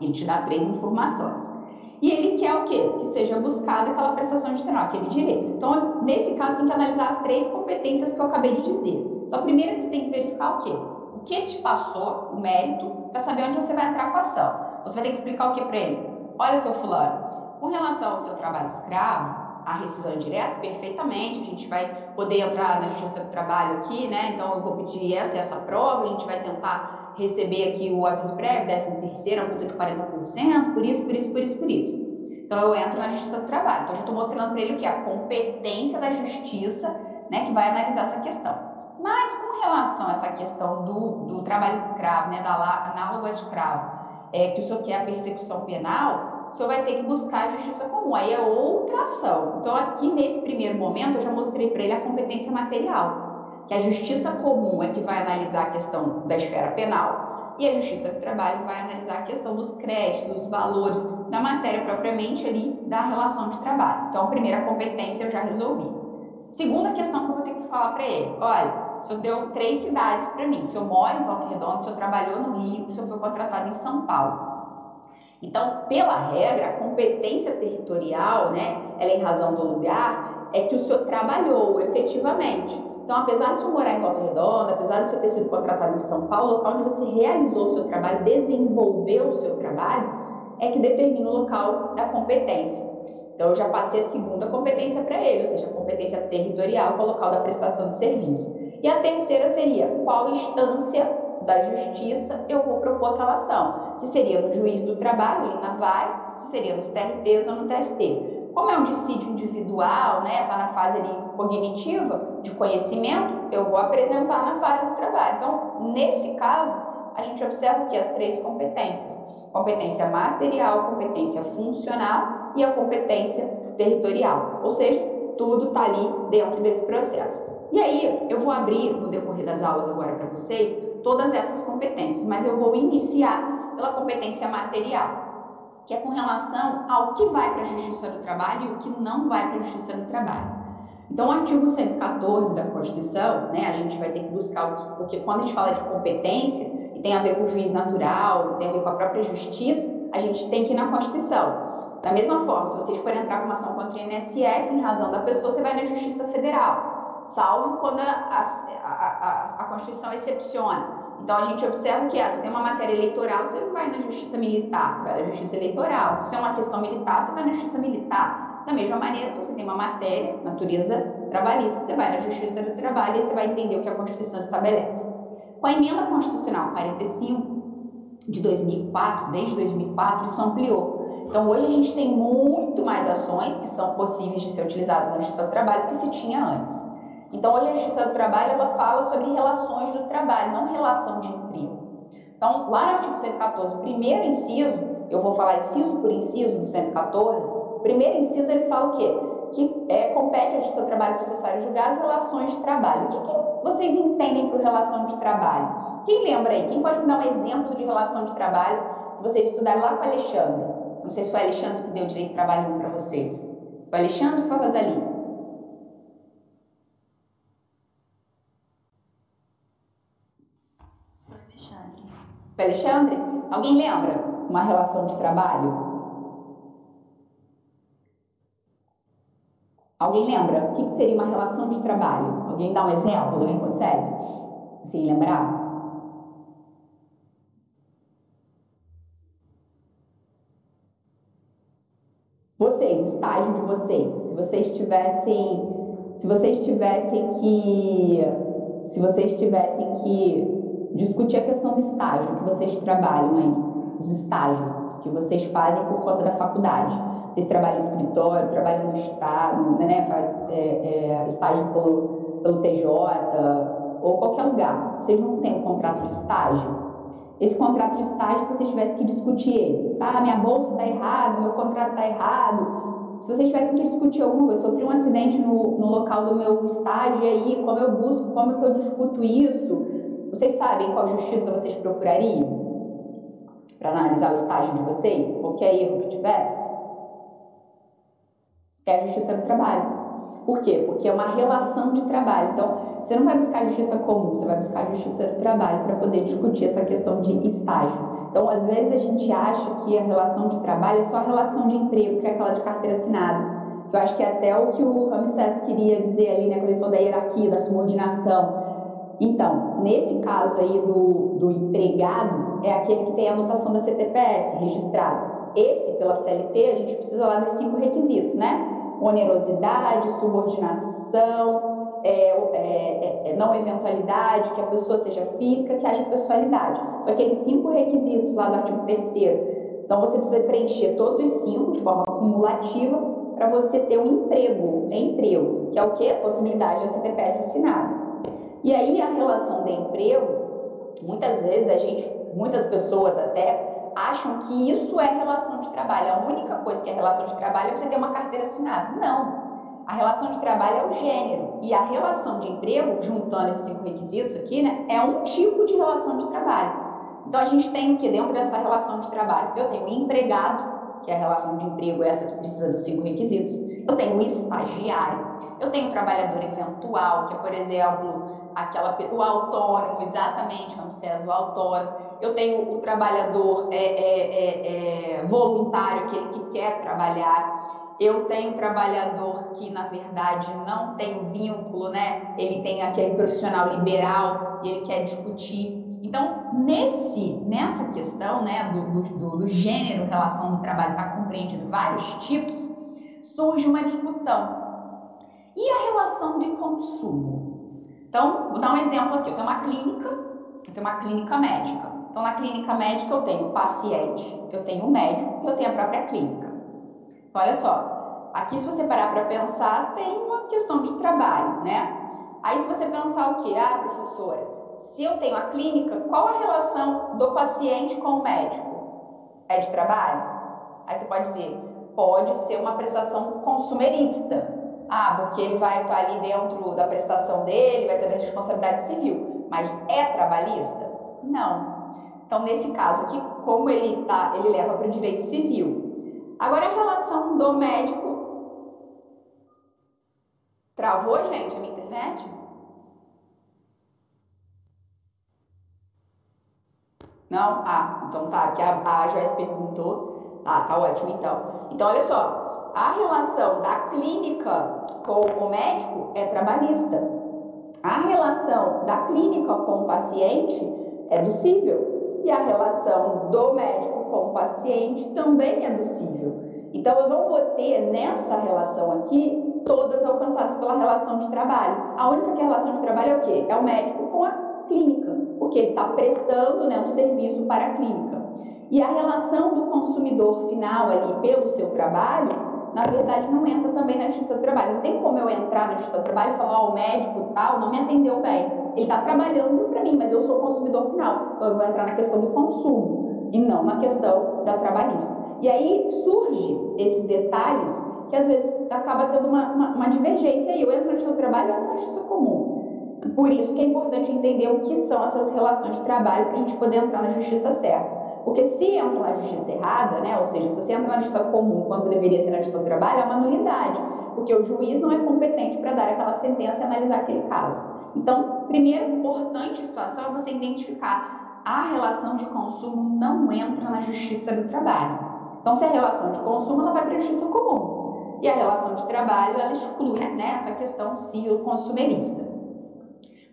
Ele te dá três informações. E ele quer o quê? Que seja buscada aquela prestação adicional, aquele direito. Então, nesse caso, tem que analisar as três competências que eu acabei de dizer. Então, a primeira que você tem que verificar o quê? Que ele te passou, o mérito, para saber onde você vai entrar com a ação. Você vai ter que explicar o que para ele? Olha, seu fulano, com relação ao seu trabalho escravo, a rescisão indireta, perfeitamente, a gente vai poder entrar na Justiça do Trabalho aqui, né? Então, eu vou pedir essa essa prova, a gente vai tentar receber aqui o aviso prévio, 13 terceiro, a multa de 40%, por isso, por isso, por isso, por isso. Então, eu entro na Justiça do Trabalho. Então, eu já estou mostrando para ele o que? A competência da Justiça, né, que vai analisar essa questão. Mas, com relação a essa questão do, do trabalho escravo, né, da análogo escravo, é, que o senhor quer a persecução penal, o senhor vai ter que buscar a justiça comum. Aí é outra ação. Então, aqui nesse primeiro momento, eu já mostrei para ele a competência material, que a justiça comum é que vai analisar a questão da esfera penal e a justiça do trabalho vai analisar a questão dos créditos, dos valores, da matéria propriamente ali da relação de trabalho. Então, a primeira competência eu já resolvi. Segunda questão que eu vou ter que falar para ele: olha, o senhor deu três cidades para mim. O senhor mora em Volta Redonda, o senhor trabalhou no Rio, o senhor foi contratado em São Paulo. Então, pela regra, a competência territorial, né, ela em razão do lugar, é que o senhor trabalhou efetivamente. Então, apesar de o senhor morar em Volta Redonda, apesar de o senhor ter sido contratado em São Paulo, o local onde você realizou o seu trabalho, desenvolveu o seu trabalho, é que determina o local da competência. Então, eu já passei a segunda competência para ele, ou seja, a competência territorial, é o local da prestação de serviço. E a terceira seria qual instância da justiça, eu vou propor aquela ação. Se seria no juiz do trabalho, na VAR, se seria nos TRTs ou no TST. Como é um dissídio individual, né, está na fase ali cognitiva, de conhecimento, eu vou apresentar na vara do trabalho. Então, nesse caso, a gente observa que as três competências: competência material, competência funcional e a competência territorial. Ou seja, tudo está ali dentro desse processo. E aí, eu vou abrir no decorrer das aulas agora para vocês todas essas competências, mas eu vou iniciar pela competência material, que é com relação ao que vai para a Justiça do Trabalho e o que não vai para a Justiça do Trabalho. Então, o artigo 114 da Constituição, né, a gente vai ter que buscar, porque quando a gente fala de competência, e tem a ver com o juiz natural, tem a ver com a própria justiça, a gente tem que ir na Constituição. Da mesma forma, se vocês forem entrar com uma ação contra o INSS em razão da pessoa, você vai na Justiça Federal salvo quando a, a, a, a, Constituição excepciona. Então, a gente observa que se tem uma matéria eleitoral, você não vai na Justiça Militar, você vai na Justiça Eleitoral. Se é uma questão militar, você vai na Justiça Militar. Da mesma maneira, se você tem uma matéria, natureza trabalhista, você vai na Justiça do Trabalho e você vai entender o que a Constituição estabelece. Com a emenda constitucional 45 de 2004, desde 2004, isso ampliou. Então, hoje a gente tem muito mais ações que são possíveis de ser utilizadas na Justiça do Trabalho do que se tinha antes. Então, hoje a Justiça do Trabalho ela fala sobre relações do trabalho, não relação de emprego. Então, lá no artigo 114, primeiro inciso, eu vou falar inciso por inciso do 114, primeiro inciso ele fala o quê? Que é, compete à Justiça do Trabalho processar e julgar as relações de trabalho. O que, que vocês entendem por relação de trabalho? Quem lembra aí? Quem pode me dar um exemplo de relação de trabalho que vocês estudaram lá com o Alexandre? Não sei se foi o Alexandre que deu direito de trabalho 1 para vocês. Foi o Alexandre ou foi o Rosalie? Alexandre, alguém lembra uma relação de trabalho? Alguém lembra? O que seria uma relação de trabalho? Alguém dá um exemplo? Alguém consegue? Assim, lembrar? Vocês, o estágio de vocês, se vocês tivessem, se vocês tivessem que, se vocês tivessem que discutir a questão do estágio que vocês trabalham aí, os estágios que vocês fazem por conta da faculdade. Vocês trabalham em escritório, trabalham no estado, né, faz é, é, estágio pelo, pelo TJ ou qualquer lugar. Vocês não têm um contrato de estágio. Esse contrato de estágio, se vocês tivessem que discutir eles, ah, minha bolsa está errada, meu contrato está errado, se vocês tivessem que discutir alguma coisa, sofri um acidente no, no local do meu estágio e aí, como eu busco, como que eu discuto isso, vocês sabem qual justiça vocês procurariam para analisar o estágio de vocês? Qualquer erro que tivesse? É a justiça do trabalho. Por quê? Porque é uma relação de trabalho. Então, você não vai buscar justiça comum, você vai buscar justiça do trabalho para poder discutir essa questão de estágio. Então, às vezes a gente acha que a relação de trabalho é só a relação de emprego, que é aquela de carteira assinada. Eu acho que é até o que o Ramsés queria dizer ali, né, quando ele falou da hierarquia, da subordinação. Então, nesse caso aí do, do empregado, é aquele que tem a anotação da CTPS registrada. Esse, pela CLT, a gente precisa lá dos cinco requisitos, né? Onerosidade, subordinação, é, é, é, é, não eventualidade, que a pessoa seja física, que haja pessoalidade. São aqueles cinco requisitos lá do artigo 3 Então, você precisa preencher todos os cinco de forma cumulativa para você ter um emprego, né? emprego, que é o que? Possibilidade da CTPS assinada. E aí a relação de emprego, muitas vezes a gente, muitas pessoas até acham que isso é relação de trabalho. A única coisa que é relação de trabalho é você ter uma carteira assinada. Não. A relação de trabalho é o gênero e a relação de emprego, juntando esses cinco requisitos aqui, né, é um tipo de relação de trabalho. Então a gente tem o que dentro dessa relação de trabalho? Eu tenho o empregado, que é a relação de emprego, essa que precisa dos cinco requisitos. Eu tenho o estagiário. Eu tenho o trabalhador eventual, que é, por exemplo, aquela, o autônomo, exatamente, Ramsés, o autônomo. Eu tenho o trabalhador é, é, é, é, voluntário, aquele que quer trabalhar. Eu tenho o trabalhador que, na verdade, não tem vínculo, né? Ele tem aquele profissional liberal e ele quer discutir. Então, nesse, nessa questão né, do, do, do gênero, relação do trabalho, está compreendido vários tipos, surge uma discussão. E a relação de consumo? Então, vou dar um exemplo aqui. Eu tenho uma clínica, eu tenho uma clínica médica. Então, na clínica médica eu tenho paciente, eu tenho o médico e eu tenho a própria clínica. Então, olha só, aqui se você parar para pensar, tem uma questão de trabalho, né? Aí se você pensar o quê? Ah, professora, se eu tenho a clínica, qual a relação do paciente com o médico? É de trabalho? Aí você pode dizer, pode ser uma prestação consumerista. Ah, porque ele vai estar ali dentro da prestação dele, vai ter a responsabilidade civil. Mas é trabalhista? Não. Então, nesse caso aqui, como ele tá, ele leva para o direito civil. Agora, a relação do médico. Travou, gente, a minha internet? Não? Ah, então tá. Aqui a, a Joyce perguntou. Ah, tá ótimo, então. Então, olha só a relação da clínica com o médico é trabalhista. A relação da clínica com o paciente é docível. E a relação do médico com o paciente também é docível. Então, eu não vou ter nessa relação aqui todas alcançadas pela relação de trabalho. A única que é a relação de trabalho é o quê? É o médico com a clínica, porque ele está prestando né, um serviço para a clínica. E a relação do consumidor final ali pelo seu trabalho na verdade, não entra também na justiça do trabalho. Não tem como eu entrar na justiça do trabalho e falar, ó, oh, o médico tal não me atendeu bem. Ele está trabalhando para mim, mas eu sou consumidor final. Então, eu vou entrar na questão do consumo e não na questão da trabalhista. E aí surge esses detalhes que às vezes acaba tendo uma, uma, uma divergência aí. Eu entro na justiça do trabalho, eu entro na justiça comum. Por isso que é importante entender o que são essas relações de trabalho para a gente poder entrar na justiça certa. Porque se entra na justiça errada, né, ou seja, se você entra na justiça comum quando deveria ser na justiça do trabalho, é uma nulidade, porque o juiz não é competente para dar aquela sentença e analisar aquele caso. Então, primeira importante situação é você identificar a relação de consumo não entra na justiça do trabalho. Então, se a relação de consumo, ela vai para a justiça comum. E a relação de trabalho, ela exclui né, essa questão civil consumerista.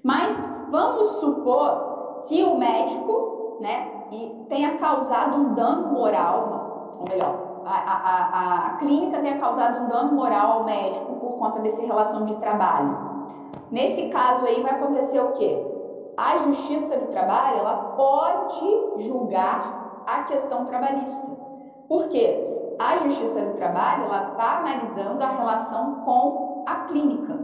Mas vamos supor que o médico, né, tenha causado um dano moral, ou melhor, a, a, a, a clínica tenha causado um dano moral ao médico por conta dessa relação de trabalho. Nesse caso aí vai acontecer o quê? A Justiça do Trabalho ela pode julgar a questão trabalhista. Por quê? A Justiça do Trabalho ela está analisando a relação com a clínica.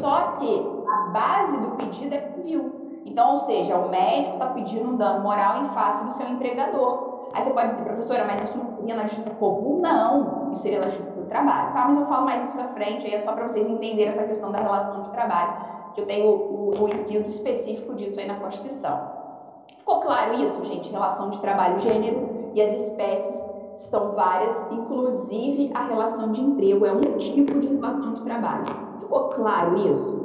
Só que a base do pedido é civil. Então, ou seja, o médico está pedindo um dano moral em face do seu empregador. Aí você pode dizer, professora, mas isso não seria na justiça comum? Não, isso seria na justiça trabalho. Tá, mas eu falo mais isso à frente, aí é só para vocês entenderem essa questão da relação de trabalho, que eu tenho o, o inciso específico disso aí na Constituição. Ficou claro isso, gente? Relação de trabalho gênero e as espécies estão várias, inclusive a relação de emprego é um tipo de relação de trabalho. Ficou claro isso?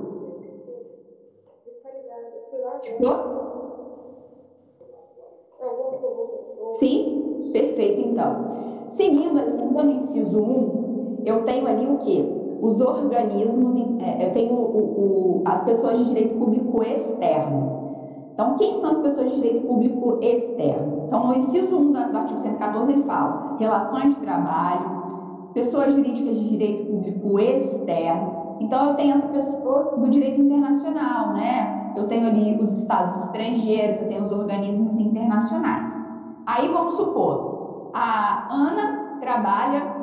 Ficou? Sim? Perfeito, então. Seguindo aqui, no inciso 1, eu tenho ali o quê? Os organismos, é, eu tenho o, o, as pessoas de direito público externo. Então, quem são as pessoas de direito público externo? Então, no inciso 1 do artigo 114, ele fala relações de trabalho, pessoas jurídicas de direito público externo. Então, eu tenho as pessoas do direito internacional, né? Eu tenho ali os estados estrangeiros, eu tenho os organismos internacionais. Aí, vamos supor, a Ana trabalha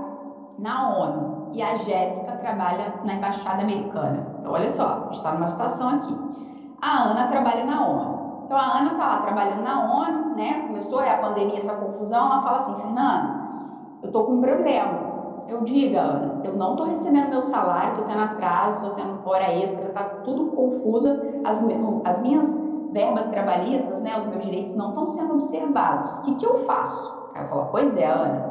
na ONU e a Jéssica trabalha na Embaixada Americana. Então, olha só, está numa situação aqui. A Ana trabalha na ONU. Então a Ana está lá trabalhando na ONU, né? Começou a pandemia, essa confusão. Ela fala assim: Fernanda, eu estou com um problema. Eu diga, Ana, eu não estou recebendo meu salário, estou tendo atraso, estou tendo hora extra, está tudo confuso. As, as minhas verbas trabalhistas, né, os meus direitos não estão sendo observados. O que, que eu faço? Ela fala: Pois é, Ana.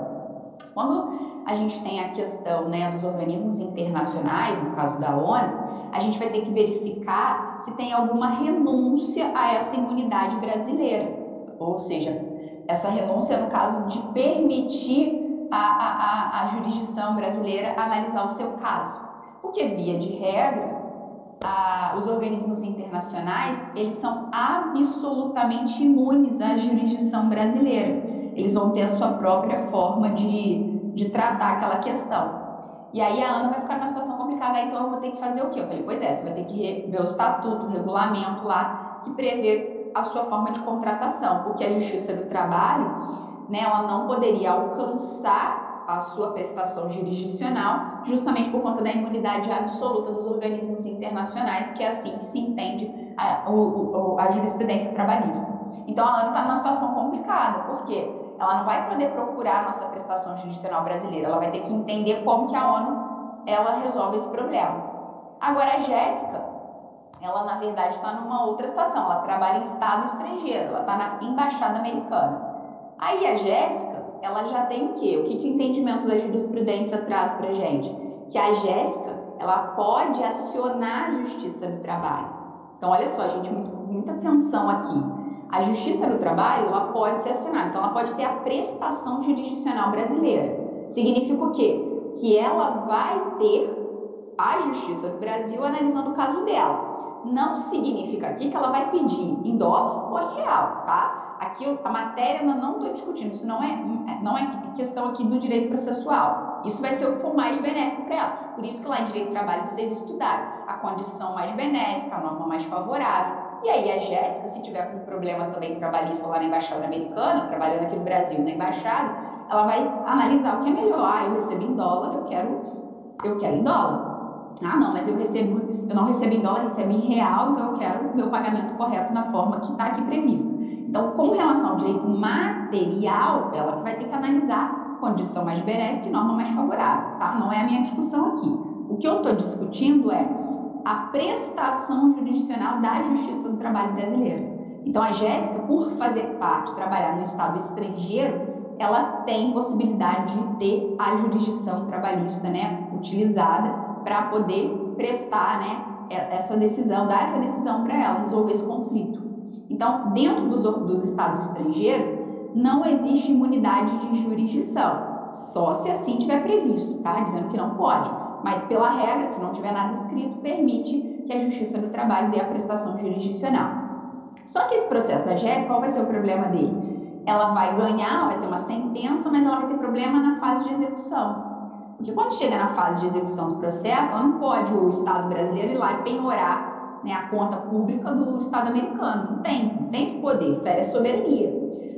Quando a gente tem a questão né, dos organismos internacionais, no caso da ONU, a gente vai ter que verificar se tem alguma renúncia a essa imunidade brasileira. Ou seja, essa renúncia no caso de permitir a, a, a, a jurisdição brasileira analisar o seu caso. Porque, via de regra, a, os organismos internacionais eles são absolutamente imunes à jurisdição brasileira. Eles vão ter a sua própria forma de de tratar aquela questão. E aí a Ana vai ficar numa situação complicada, então eu vou ter que fazer o quê? Eu falei, pois é, você vai ter que ver o estatuto, o regulamento lá, que prevê a sua forma de contratação, porque a Justiça do Trabalho, né, ela não poderia alcançar a sua prestação jurisdicional justamente por conta da imunidade absoluta dos organismos internacionais, que assim se entende a, a, a jurisprudência trabalhista. Então a Ana está numa situação complicada, por quê? Ela não vai poder procurar a nossa prestação jurisdicional brasileira, ela vai ter que entender como que a ONU ela resolve esse problema. Agora a Jéssica, ela na verdade está numa outra situação, ela trabalha em estado estrangeiro, ela está na embaixada americana. Aí a Jéssica, ela já tem o quê? O que, que o entendimento da jurisprudência traz para gente? Que a Jéssica, ela pode acionar a justiça do trabalho. Então, olha só, gente, muito, muita atenção aqui. A Justiça do Trabalho ela pode ser acionada, então ela pode ter a prestação jurisdicional brasileira. Significa o quê? Que ela vai ter a Justiça do Brasil analisando o caso dela. Não significa aqui que ela vai pedir em dólar ou em real, tá? Aqui a matéria eu não estou discutindo, isso não é, não é questão aqui do direito processual. Isso vai ser o que for mais benéfico para ela. Por isso que lá em Direito do Trabalho vocês estudaram a condição mais benéfica, a norma mais favorável. E aí a Jéssica, se tiver algum problema também trabalhista lá na Embaixada Americana, trabalhando aqui no Brasil na Embaixada, ela vai analisar o que é melhor. Ah, eu recebo em dólar, eu quero, eu quero em dólar. Ah, não, mas eu recebo, eu não recebo em dólar, recebo em real, então eu quero meu pagamento correto na forma que está aqui prevista. Então, com relação ao direito material, ela vai ter que analisar condição mais benéfica e norma mais favorável, tá? Não é a minha discussão aqui. O que eu estou discutindo é a prestação jurisdicional da Justiça do Trabalho brasileira. Então, a Jéssica, por fazer parte, trabalhar no Estado estrangeiro, ela tem possibilidade de ter a jurisdição trabalhista né, utilizada para poder prestar né, essa decisão, dar essa decisão para ela, resolver esse conflito. Então, dentro dos, dos Estados estrangeiros, não existe imunidade de jurisdição, só se assim tiver previsto, tá? Dizendo que não pode mas pela regra, se não tiver nada escrito, permite que a Justiça do Trabalho dê a prestação jurisdicional. Só que esse processo da Jéssica, qual vai ser o problema dele? Ela vai ganhar, vai ter uma sentença, mas ela vai ter problema na fase de execução. Porque quando chega na fase de execução do processo, ela não pode o Estado brasileiro ir lá e penhorar né, a conta pública do Estado americano. Não tem, não tem esse poder, fere a soberania.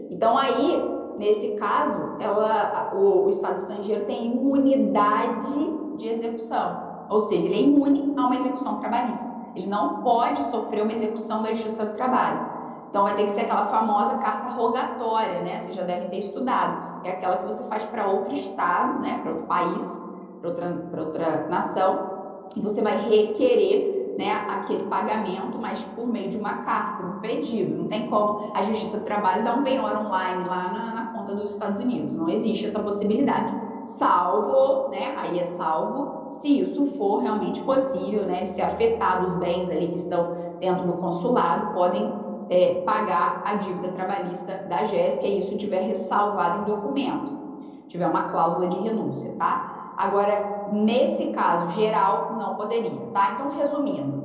Então aí, nesse caso, ela, o, o Estado estrangeiro tem imunidade de execução, ou seja, ele é imune a uma execução trabalhista. Ele não pode sofrer uma execução da Justiça do Trabalho. Então vai ter que ser aquela famosa carta rogatória, né? Vocês já devem ter estudado. É aquela que você faz para outro estado, né? Para outro país, para outra, outra nação, e você vai requerer né, aquele pagamento, mas por meio de uma carta, por um pedido. Não tem como a Justiça do Trabalho dar um penhor online lá na, na conta dos Estados Unidos. Não existe essa possibilidade salvo, né? Aí é salvo se isso for realmente possível, né, se afetar os bens ali que estão dentro do consulado, podem é, pagar a dívida trabalhista da Jéssica e isso tiver ressalvado em documento, tiver uma cláusula de renúncia, tá? Agora, nesse caso geral, não poderia, tá? Então, resumindo,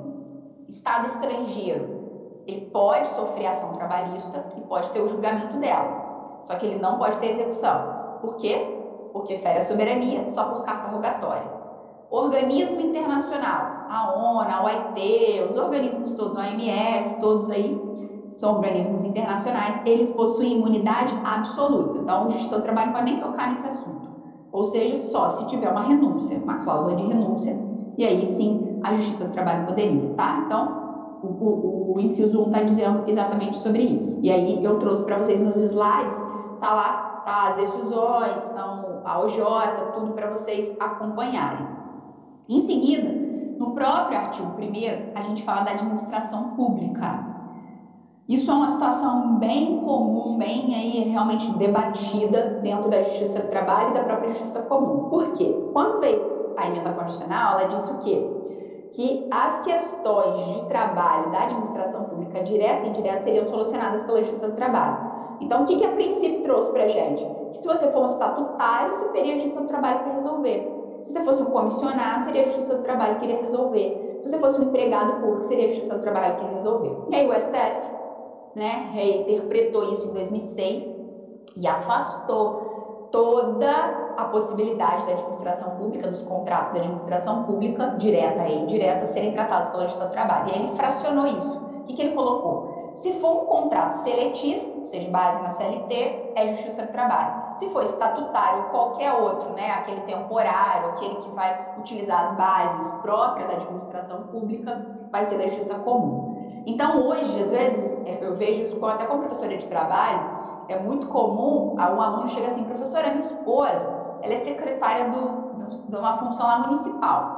Estado estrangeiro, ele pode sofrer ação trabalhista e pode ter o julgamento dela, só que ele não pode ter execução. Por quê? Porque fere a soberania só por carta rogatória. Organismo internacional, a ONU, a OIT, os organismos todos, a OMS, todos aí, são organismos internacionais, eles possuem imunidade absoluta. Então, o Justiça do Trabalho pode nem tocar nesse assunto. Ou seja, só se tiver uma renúncia, uma cláusula de renúncia, e aí sim a Justiça do Trabalho poderia, tá? Então, o, o, o inciso 1 está dizendo exatamente sobre isso. E aí eu trouxe para vocês nos slides, tá lá, tá as decisões, estão a OJ, tudo para vocês acompanharem. Em seguida, no próprio artigo 1 a gente fala da administração pública. Isso é uma situação bem comum, bem aí realmente debatida dentro da Justiça do Trabalho e da própria Justiça Comum. Por quê? Quando veio a emenda constitucional, ela disse o quê? Que as questões de trabalho da administração pública direta e indireta seriam solucionadas pela Justiça do Trabalho. Então, o que, que a princípio trouxe para a gente? Que se você for um estatutário, você teria a Justiça do Trabalho para resolver. Se você fosse um comissionado, seria a Justiça do Trabalho que iria resolver. Se você fosse um empregado público, seria a Justiça do Trabalho que iria resolver. E aí o STF né, reinterpretou isso em 2006 e afastou toda a possibilidade da administração pública, dos contratos da administração pública, direta e indireta, serem tratados pela Justiça do Trabalho. E aí ele fracionou isso. O que, que ele colocou? Se for um contrato seletista, ou seja, base na CLT, é Justiça do Trabalho. Se for estatutário ou qualquer outro, né, aquele temporário, aquele que vai utilizar as bases próprias da administração pública, vai ser da Justiça Comum. Então, hoje, às vezes, é, eu vejo isso até como professora de trabalho, é muito comum um aluno chega assim, professora, minha esposa, ela é secretária do, de uma função lá municipal.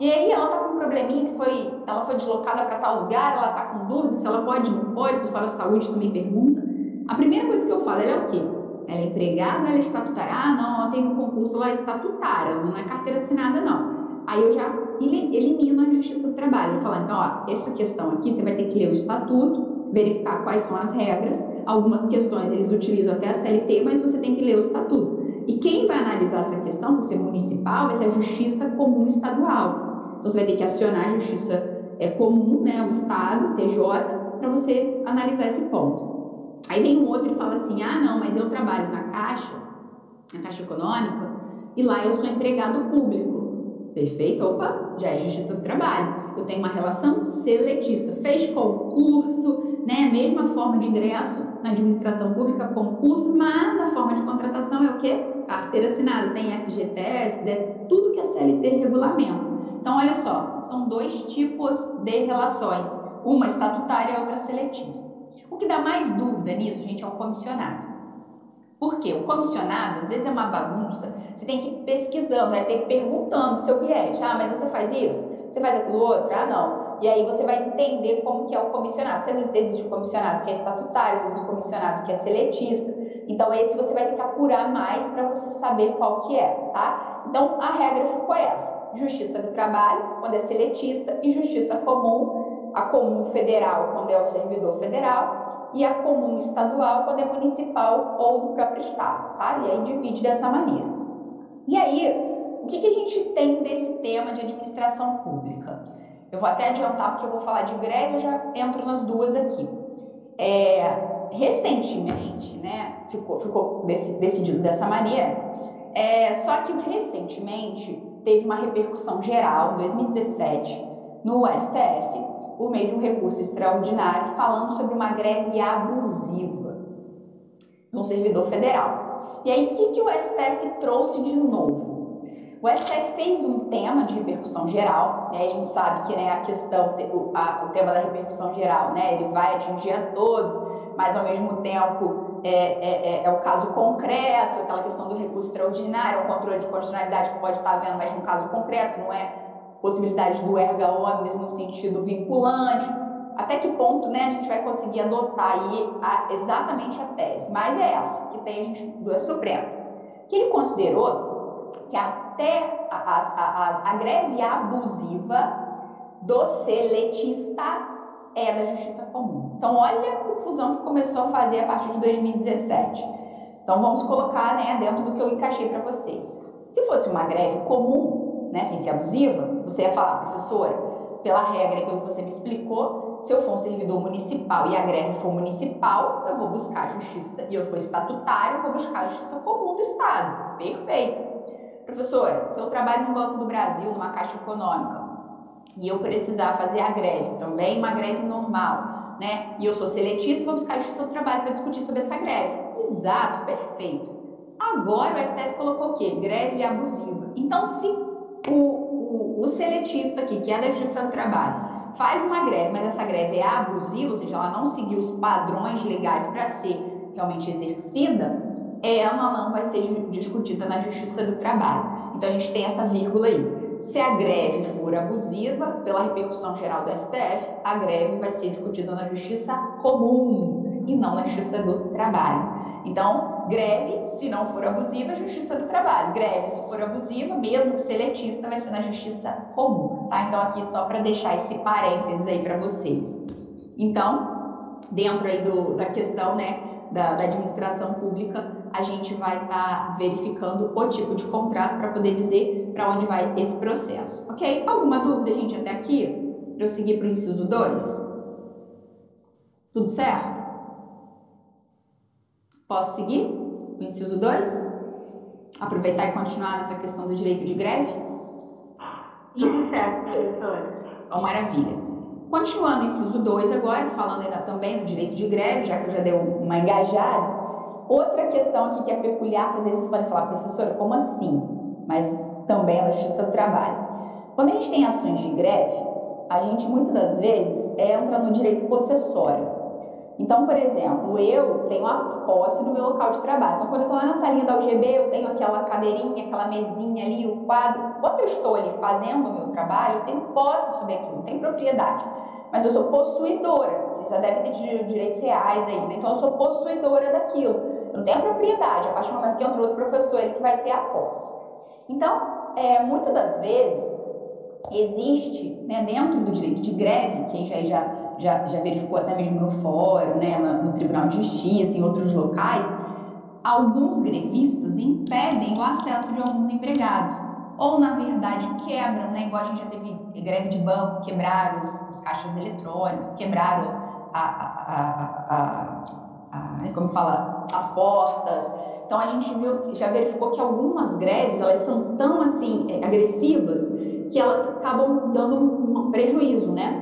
E aí ela tá com um probleminha que foi, ela foi deslocada para tal lugar, ela tá com dúvida se ela pode, não pode, o pessoal da saúde também pergunta. A primeira coisa que eu falo, ela é o quê? Ela é empregada, ela é estatutária? Ah, não, ela tem um concurso lá estatutária, não é carteira assinada, não. Aí eu já elimino a justiça do trabalho. Falar, então, ó, essa questão aqui você vai ter que ler o estatuto, verificar quais são as regras. Algumas questões eles utilizam até a CLT, mas você tem que ler o estatuto. E quem vai analisar essa questão, por ser municipal, vai ser a Justiça Comum Estadual. Então você vai ter que acionar a Justiça é, Comum, né, o Estado, TJ, para você analisar esse ponto. Aí vem um outro e fala assim: ah, não, mas eu trabalho na Caixa, na Caixa Econômica, e lá eu sou empregado público. Perfeito? Opa, já é justiça do trabalho. Eu tenho uma relação seletista. Fez concurso, né? Mesma forma de ingresso na administração pública, concurso, mas a forma de contratação é o quê? Carteira assinada. Tem FGTS, tudo que a CLT regulamenta. Então, olha só, são dois tipos de relações. Uma estatutária e outra seletista. O que dá mais dúvida nisso, gente, é o comissionado. Por quê? O comissionado, às vezes, é uma bagunça. Você tem que ir pesquisando, vai ter que ir perguntando pro seu cliente. Ah, mas você faz isso? Você faz aquilo outro? Ah, não. E aí você vai entender como que é o comissionado. Porque às vezes existe o comissionado que é estatutário, às vezes o comissionado que é seletista. Então, esse você vai ter que apurar mais para você saber qual que é, tá? Então, a regra ficou essa. Justiça do trabalho, quando é seletista, e justiça comum, a comum federal, quando é o servidor federal, e a comum estadual quando é municipal ou do próprio estado, tá? E aí divide dessa maneira. E aí, o que, que a gente tem desse tema de administração pública? Eu vou até adiantar porque eu vou falar de greve, eu já entro nas duas aqui. É, recentemente, né, ficou, ficou decidido dessa maneira, é, só que recentemente teve uma repercussão geral, em 2017, no STF, por meio de um recurso extraordinário falando sobre uma greve abusiva de um servidor federal. E aí, o que, que o STF trouxe de novo? O STF fez um tema de repercussão geral, né? a gente sabe que né, a questão, o, a, o tema da repercussão geral, né, ele vai atingir a todos, mas ao mesmo tempo é, é, é, é, o caso concreto, aquela questão do recurso extraordinário, o controle de constitucionalidade que pode estar havendo, mas no caso concreto, não é possibilidade do erga omnes no sentido vinculante, até que ponto né, a gente vai conseguir adotar aí a, exatamente a tese. Mas é essa que tem a gente do Supremo, que ele considerou que a até a, a, a, a greve abusiva do seletista é da justiça comum. Então, olha a confusão que começou a fazer a partir de 2017. Então, vamos colocar né, dentro do que eu encaixei para vocês. Se fosse uma greve comum, né, sem ser abusiva, você ia falar, professora, pela regra que você me explicou, se eu for um servidor municipal e a greve for municipal, eu vou buscar a justiça, e eu for estatutário, eu vou buscar a justiça comum do Estado. Perfeito. Professora, se eu trabalho no Banco do Brasil, numa caixa econômica, e eu precisar fazer a greve, também uma greve normal, né? E eu sou seletista, vou buscar a justiça do trabalho para discutir sobre essa greve. Exato, perfeito. Agora o STF colocou o quê? Greve abusiva. Então, se o, o, o seletista aqui, que é da Justiça do Trabalho, faz uma greve, mas essa greve é abusiva, ou seja, ela não seguiu os padrões legais para ser realmente exercida, ela não vai ser discutida na Justiça do Trabalho. Então a gente tem essa vírgula aí. Se a greve for abusiva, pela repercussão geral do STF, a greve vai ser discutida na Justiça Comum e não na Justiça do Trabalho. Então, greve, se não for abusiva, Justiça do Trabalho. Greve, se for abusiva, mesmo que seletista, vai ser na Justiça Comum. Tá? Então, aqui só para deixar esse parênteses aí para vocês. Então, dentro aí do, da questão, né, da, da administração pública, a gente vai estar tá verificando o tipo de contrato para poder dizer para onde vai esse processo. Ok? Alguma dúvida, gente, até aqui? Para eu seguir para o inciso 2? Tudo certo? Posso seguir? O inciso 2? Aproveitar e continuar nessa questão do direito de greve? Tudo certo, professora. Então, maravilha. Continuando o inciso 2 agora, falando ainda também do direito de greve, já que eu já dei uma engajada, outra questão aqui que é peculiar, que às vezes vocês podem falar, professora, como assim? Mas também justiça do trabalho. Quando a gente tem ações de greve, a gente muitas das vezes entra no direito possessório. Então, por exemplo, eu tenho a posse do meu local de trabalho. Então, quando eu estou lá na salinha da UGB, eu tenho aquela cadeirinha, aquela mesinha ali, o quadro. Quando eu estou ali fazendo o meu trabalho, eu tenho posse sobre aquilo, não tenho propriedade. Mas eu sou possuidora. Vocês já devem ter direitos reais aí, né? Então, eu sou possuidora daquilo não tem a propriedade, a partir do momento que entrou outro professor, ele que vai ter a posse. Então, é, muitas das vezes, existe, né, dentro do direito de greve, quem já, já, já, já verificou até mesmo no fórum, né, no Tribunal de Justiça, em outros locais, alguns grevistas impedem o acesso de alguns empregados. Ou, na verdade, quebram, né, igual a gente já teve greve de banco, quebraram os, os caixas eletrônicos, quebraram a, a, a, a como fala, as portas. Então a gente viu, já verificou que algumas greves elas são tão assim é, agressivas que elas acabam dando um prejuízo, né?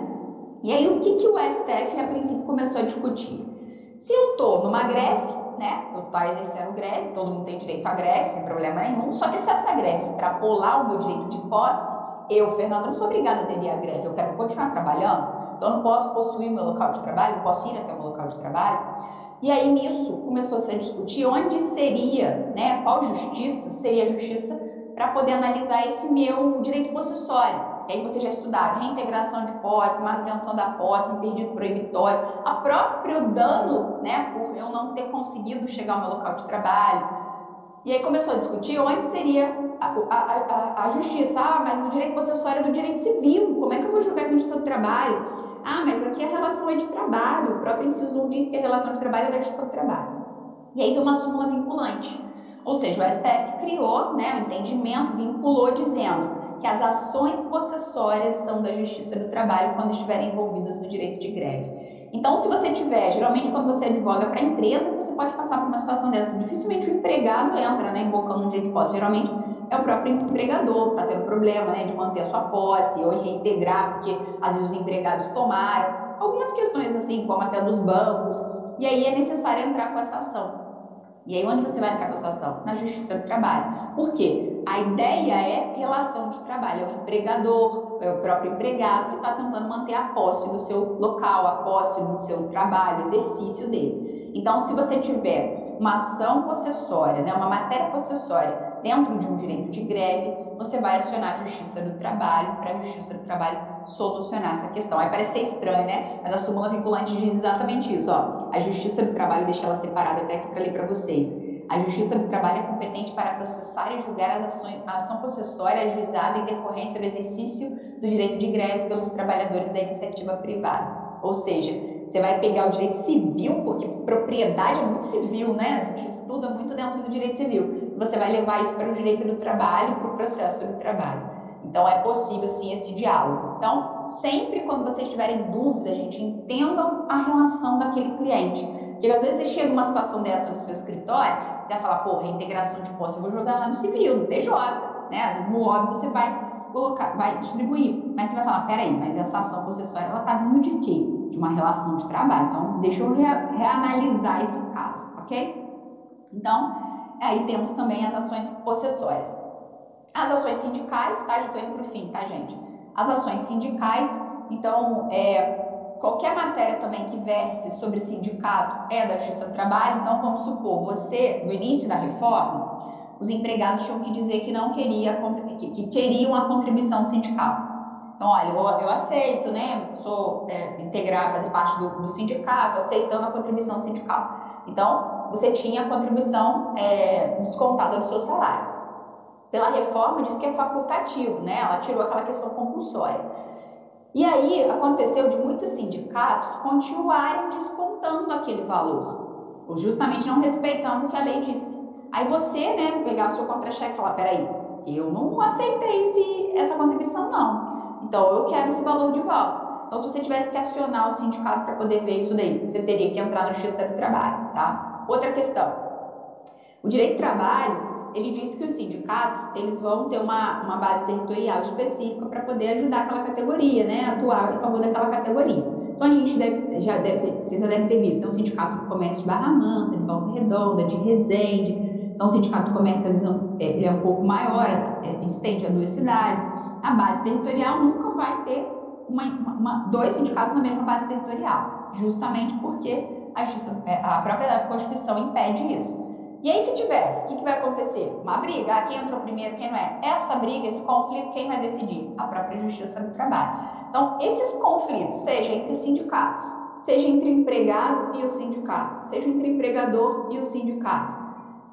E aí o que, que o STF a princípio começou a discutir? Se eu estou numa greve, né? Eu estou exercendo greve, todo mundo tem direito à greve, sem problema nenhum. Só que se essa greve extrapolar o meu direito de posse, eu, Fernanda, não sou obrigada a aderir à greve, eu quero continuar trabalhando. Então eu não posso possuir meu local de trabalho, não posso ir até o meu local de trabalho. E aí nisso começou -se a discutir onde seria, né, qual justiça seria a justiça para poder analisar esse meu direito possessório. E aí vocês já estudaram reintegração de posse, manutenção da posse, interdito proibitório, a próprio dano, né, por eu não ter conseguido chegar ao meu local de trabalho. E aí começou a discutir onde seria a, a, a, a justiça. Ah, mas o direito possessório é do direito civil, como é que eu vou julgar essa justiça do trabalho? Ah, mas aqui a relação é de trabalho. O próprio inciso 1 diz que a relação de trabalho é da justiça do trabalho. E aí tem uma súmula vinculante. Ou seja, o STF criou né, o entendimento, vinculou, dizendo que as ações possessórias são da justiça do trabalho quando estiverem envolvidas no direito de greve. Então, se você tiver, geralmente quando você advoga para a empresa, você pode passar por uma situação dessa. Dificilmente o empregado entra, né, invocando um direito de posse. Geralmente é o próprio empregador que está tendo problema né, de manter a sua posse ou reintegrar, porque às vezes os empregados tomaram. Algumas questões assim, como até dos bancos, e aí é necessário entrar com essa ação. E aí onde você vai entrar com essa ação? Na Justiça do Trabalho. Por quê? A ideia é relação de trabalho, é o empregador, é o próprio empregado que está tentando manter a posse do seu local, a posse do seu trabalho, exercício dele. Então, se você tiver uma ação possessória, né, uma matéria possessória dentro de um direito de greve, você vai acionar a Justiça do Trabalho para a Justiça do Trabalho solucionar essa questão. Aí parece ser estranho, né? Mas a súmula vinculante diz exatamente isso. Ó. A Justiça do Trabalho, deixa ela separada até aqui para ler para vocês. A Justiça do Trabalho é competente para processar e julgar as ações, a ação possessória ajuizada em decorrência do exercício do direito de greve pelos trabalhadores da iniciativa privada. Ou seja, você vai pegar o direito civil, porque propriedade é muito civil, né? A gente estuda muito dentro do direito civil. Você vai levar isso para o direito do trabalho, para o processo do trabalho. Então, é possível sim esse diálogo. Então, sempre quando vocês tiverem dúvida, gente, entendam a relação daquele cliente. Porque às vezes você chega numa situação dessa no seu escritório, você vai falar, pô, reintegração de posse eu vou jogar no civil, no TJ, né? Às vezes no óbvio você vai colocar, vai distribuir. Mas você vai falar, peraí, mas essa ação possessória, ela tá vindo de quê? De uma relação de trabalho. Então, deixa eu reanalisar esse caso, ok? Então, aí temos também as ações possessórias. As ações sindicais, tá? Já estou indo para o fim, tá, gente? As ações sindicais, então, é, qualquer matéria também que verse sobre sindicato é da Justiça do Trabalho. Então, vamos supor, você, no início da reforma, os empregados tinham que dizer que não queria, que, que queriam a contribuição sindical. Então, olha, eu, eu aceito, né? Sou é, integrar, fazer parte do, do, sindicato, aceitando a contribuição sindical. Então, você tinha a contribuição é, descontada do seu salário pela reforma diz que é facultativo, né? Ela tirou aquela questão compulsória. E aí aconteceu de muitos sindicatos continuarem descontando aquele valor, ou justamente não respeitando o que a lei disse. Aí você, né, pegar o seu contra-cheque e falar, peraí, eu não aceitei esse, essa contribuição não, então eu quero esse valor de volta. Então, se você tivesse que acionar o sindicato para poder ver isso daí, você teria que entrar na Justiça do Trabalho, tá? Outra questão. O direito do trabalho, ele diz que os sindicatos eles vão ter uma, uma base territorial específica para poder ajudar aquela categoria, né, atuar em favor daquela categoria. Então a gente deve, já deve, vocês já devem ter visto, tem um sindicato do comércio de Barra Mansa, de Volta Redonda, de Resende. Então o sindicato do comércio às vezes é, ele é um pouco maior, é, estende a duas cidades. A base territorial nunca vai ter uma, uma, dois sindicatos na mesma base territorial, justamente porque a, justiça, é, a própria Constituição impede isso. E aí, se tivesse, o que, que, vai acontecer? Uma briga, ah, quem entrou primeiro, quem não é? Essa briga, esse conflito, quem vai decidir? A própria Justiça do Trabalho. Então, esses conflitos, seja entre sindicatos, seja entre empregado e o sindicato, seja entre empregador e o sindicato,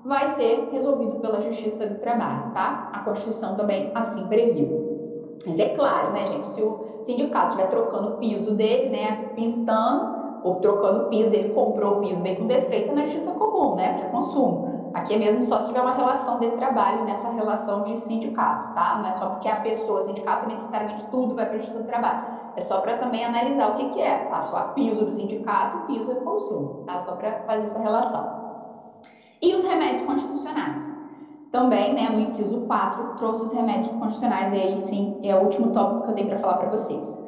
vai ser resolvido pela Justiça do Trabalho, tá? A Constituição também assim previu. Mas é claro, né, gente, se o sindicato estiver trocando o piso dele, né, pintando, ou trocando piso, ele comprou o piso, veio com defeito, é na justiça comum, né? Que é consumo. Aqui é mesmo só se tiver uma relação de trabalho nessa relação de sindicato, tá? Não é só porque a pessoa, sindicato, necessariamente tudo vai para a justiça do trabalho. É só para também analisar o que, que é. Só a piso do sindicato, piso é consumo, tá? Só para fazer essa relação. E os remédios constitucionais. Também, né, no inciso 4, trouxe os remédios constitucionais, e aí sim é o último tópico que eu tenho para falar para vocês.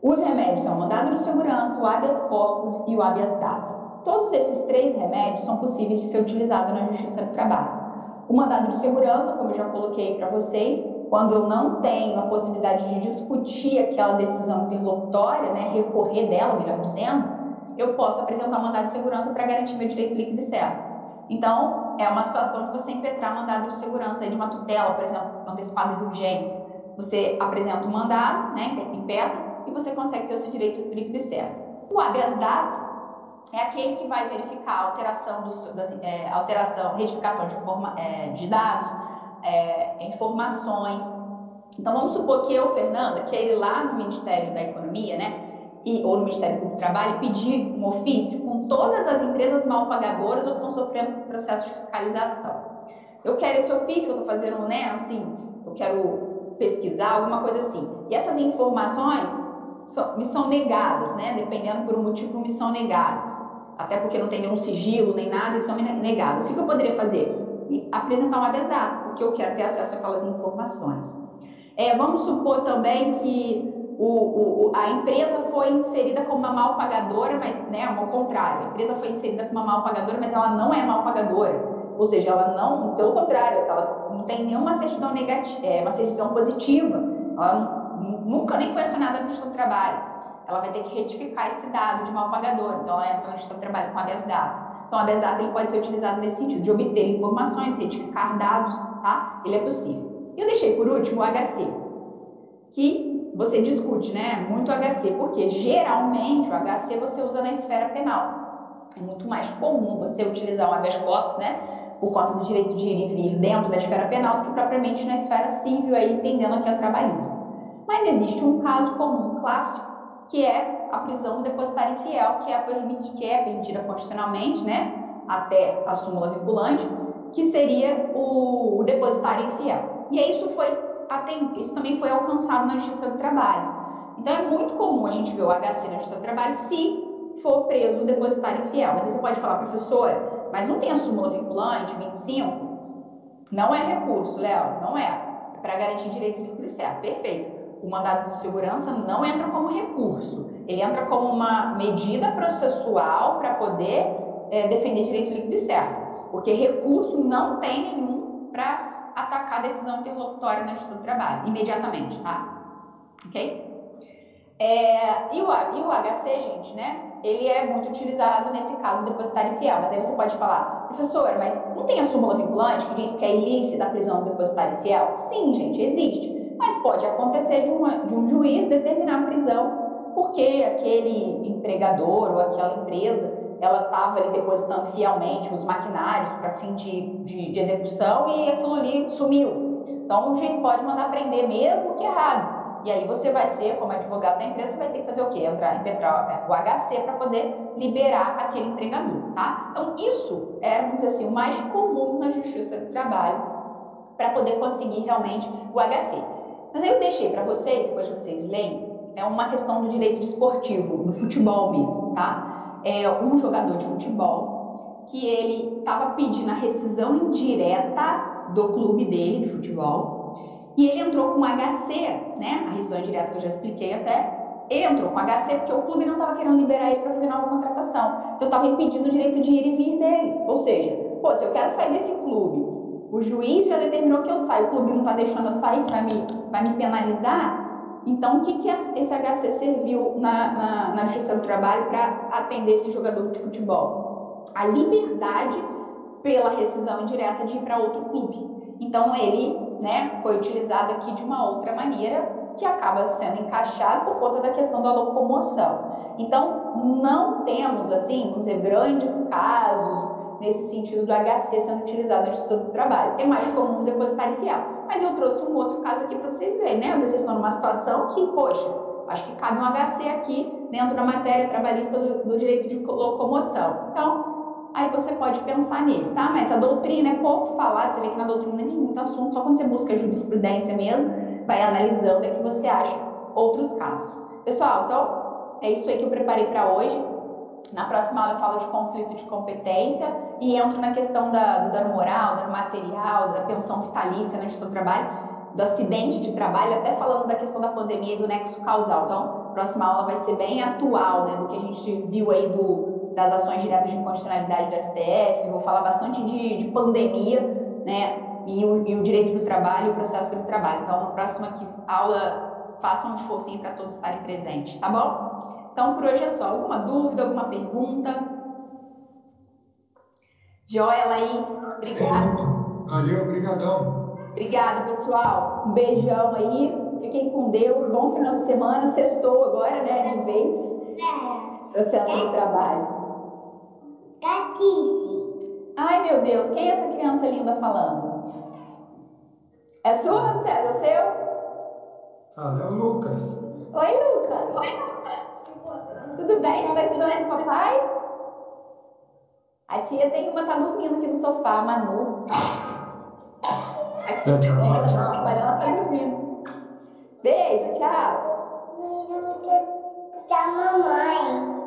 Os remédios são o mandado de segurança, o habeas corpus e o habeas data. Todos esses três remédios são possíveis de ser utilizados na Justiça do Trabalho. O mandado de segurança, como eu já coloquei para vocês, quando eu não tenho a possibilidade de discutir aquela decisão interlocutória, né, recorrer dela, melhor dizendo, eu posso apresentar um mandado de segurança para garantir meu direito líquido e certo. Então, é uma situação de você impetrar mandado de segurança de uma tutela, por exemplo, antecipada de urgência. Você apresenta um mandado, né, impetra, e você consegue ter o seu direito líquido e certo. O habeas é aquele que vai verificar a alteração, dos, das, é, alteração retificação de, forma, é, de dados, é, informações. Então, vamos supor que eu, Fernanda, queira ir lá no Ministério da Economia, né, e, ou no Ministério do Trabalho, pedir um ofício com todas as empresas mal pagadoras ou que estão sofrendo processo de fiscalização. Eu quero esse ofício, eu estou fazendo, né, assim, eu quero pesquisar, alguma coisa assim. E essas informações são, me são negadas, né? Dependendo por um motivo, me são negadas. Até porque não tem nenhum sigilo nem nada, eles são negadas. O que eu poderia fazer? Apresentar um habeas porque eu quero ter acesso àquelas informações. É, vamos supor também que o, o, a empresa foi inserida como uma mal pagadora, mas né, ao contrário, a empresa foi inserida como uma mal pagadora, mas ela não é mal pagadora. Ou seja, ela não, pelo contrário, ela não tem nenhuma certidão negativa, é, uma certidão positiva. Ela nunca nem foi acionada no Justiça do Trabalho. Ela vai ter que retificar esse dado de mal pagador. Então, ela entra no Justiça do Trabalho com habeas data. Então, habeas data ele pode ser utilizado nesse sentido, de obter informações, retificar dados, tá? Ele é possível. E eu deixei por último o HC, que você discute, né? Muito HC, porque geralmente o HC você usa na esfera penal. É muito mais comum você utilizar um habeas corpus, né? por conta do direito de ir e vir dentro da esfera penal do que propriamente na esfera civil, aí entendendo aqui a trabalhista. Mas existe um caso comum clássico, que é a prisão do depositário infiel, que é, permitida, que é permitida constitucionalmente, né, até a súmula vinculante, que seria o, o depositário infiel. E isso foi isso também foi alcançado na Justiça do Trabalho. Então é muito comum a gente ver o HC na Justiça do Trabalho se for preso o depositário infiel. Mas aí você pode falar, professora, mas não tem a súmula vinculante, 25? Não é recurso, Léo, não é. É para garantir direito líquido e certo. Perfeito. O mandado de segurança não entra como recurso. Ele entra como uma medida processual para poder é, defender direito líquido e certo. Porque recurso não tem nenhum para atacar a decisão interlocutória na Justiça do Trabalho, imediatamente, tá? Ok? É, e, o, e o HC, gente, né? Ele é muito utilizado nesse caso depositário infiel. Mas aí você pode falar, professora, mas não tem a súmula vinculante que diz que é ilícita a prisão do depositário infiel? Sim, gente, existe. Mas pode acontecer de, uma, de um juiz determinar a prisão porque aquele empregador ou aquela empresa ela estava ali depositando fielmente os maquinários para fim de, de, de, execução e aquilo ali sumiu. Então o juiz pode mandar prender mesmo que errado. E aí você vai ser, como advogado da empresa, vai ter que fazer o quê? Entrar, impetrar o HC para poder liberar aquele empregador, tá? Então isso é, vamos dizer assim, o mais comum na justiça do trabalho para poder conseguir realmente o HC. Mas aí eu deixei para vocês, depois vocês leem, é uma questão do direito desportivo, do futebol mesmo, tá? é, um jogador de futebol que ele estava pedindo a rescisão indireta do clube dele de futebol e ele entrou com HC, né? A rescisão indireta que eu já expliquei até. Ele entrou com HC porque o clube não estava querendo liberar ele para fazer nova contratação. Então estava impedindo o direito de ir e vir dele. Ou seja, pô, se eu quero sair desse clube, o juiz já determinou que eu saio, o clube não está deixando eu sair, que vai me, vai me penalizar, então, o que, que esse HC serviu na, na, na Justiça do Trabalho para atender esse jogador de futebol? A liberdade pela rescisão indireta de ir para outro clube. Então, ele né, foi utilizado aqui de uma outra maneira que acaba sendo encaixado por conta da questão da locomoção. Então, não temos, assim, vamos dizer, grandes casos nesse sentido do HC sendo utilizado na Justiça do Trabalho. É mais comum depositar fiel. Mas eu trouxe um outro caso aqui para vocês verem, né? Às vezes vocês estão numa situação que, poxa, acho que cabe um HC aqui dentro da matéria trabalhista do, do direito de locomoção. Então, aí você pode pensar nele, tá? Mas a doutrina é pouco falada, você vê que na doutrina tem muito assunto, só quando você busca jurisprudência mesmo, vai analisando é que você acha outros casos. Pessoal, então é isso aí que eu preparei para hoje. Na próxima aula eu falo de conflito de competência e entro na questão da, do dano moral, dano material, da pensão vitalícia na né, do trabalho, do acidente de trabalho, até falando da questão da pandemia e do nexo causal. Então, a próxima aula vai ser bem atual, né, do que a gente viu aí do, das ações diretas de inconstitucionalidade do STF. Vou falar bastante de, de pandemia, né, e o, e o, direito do trabalho e o processo do trabalho. Então, na próxima aula, façam um esforço para todos estarem presentes, tá bom? Então, por hoje é só. Alguma dúvida, alguma pergunta? Joia, Laís. Obrigada. Valeu, obrigadão. Obrigada, pessoal. Um beijão aí. Fiquem com Deus. Bom final de semana. Sextou agora, né? De vez. Processo do trabalho. Gatice. Ai, meu Deus. Quem é essa criança linda falando? É sua, César? É o seu? Ah, é o Lucas. Oi, Lucas. Oi, Lucas. Tudo bem? Você está estudando com o papai? A tia tem uma tá dormindo aqui no sofá, a Manu. Aqui, uhum. ela tá trabalhando, ela tá dormindo. Beijo, tchau. Tchau, tá mamãe.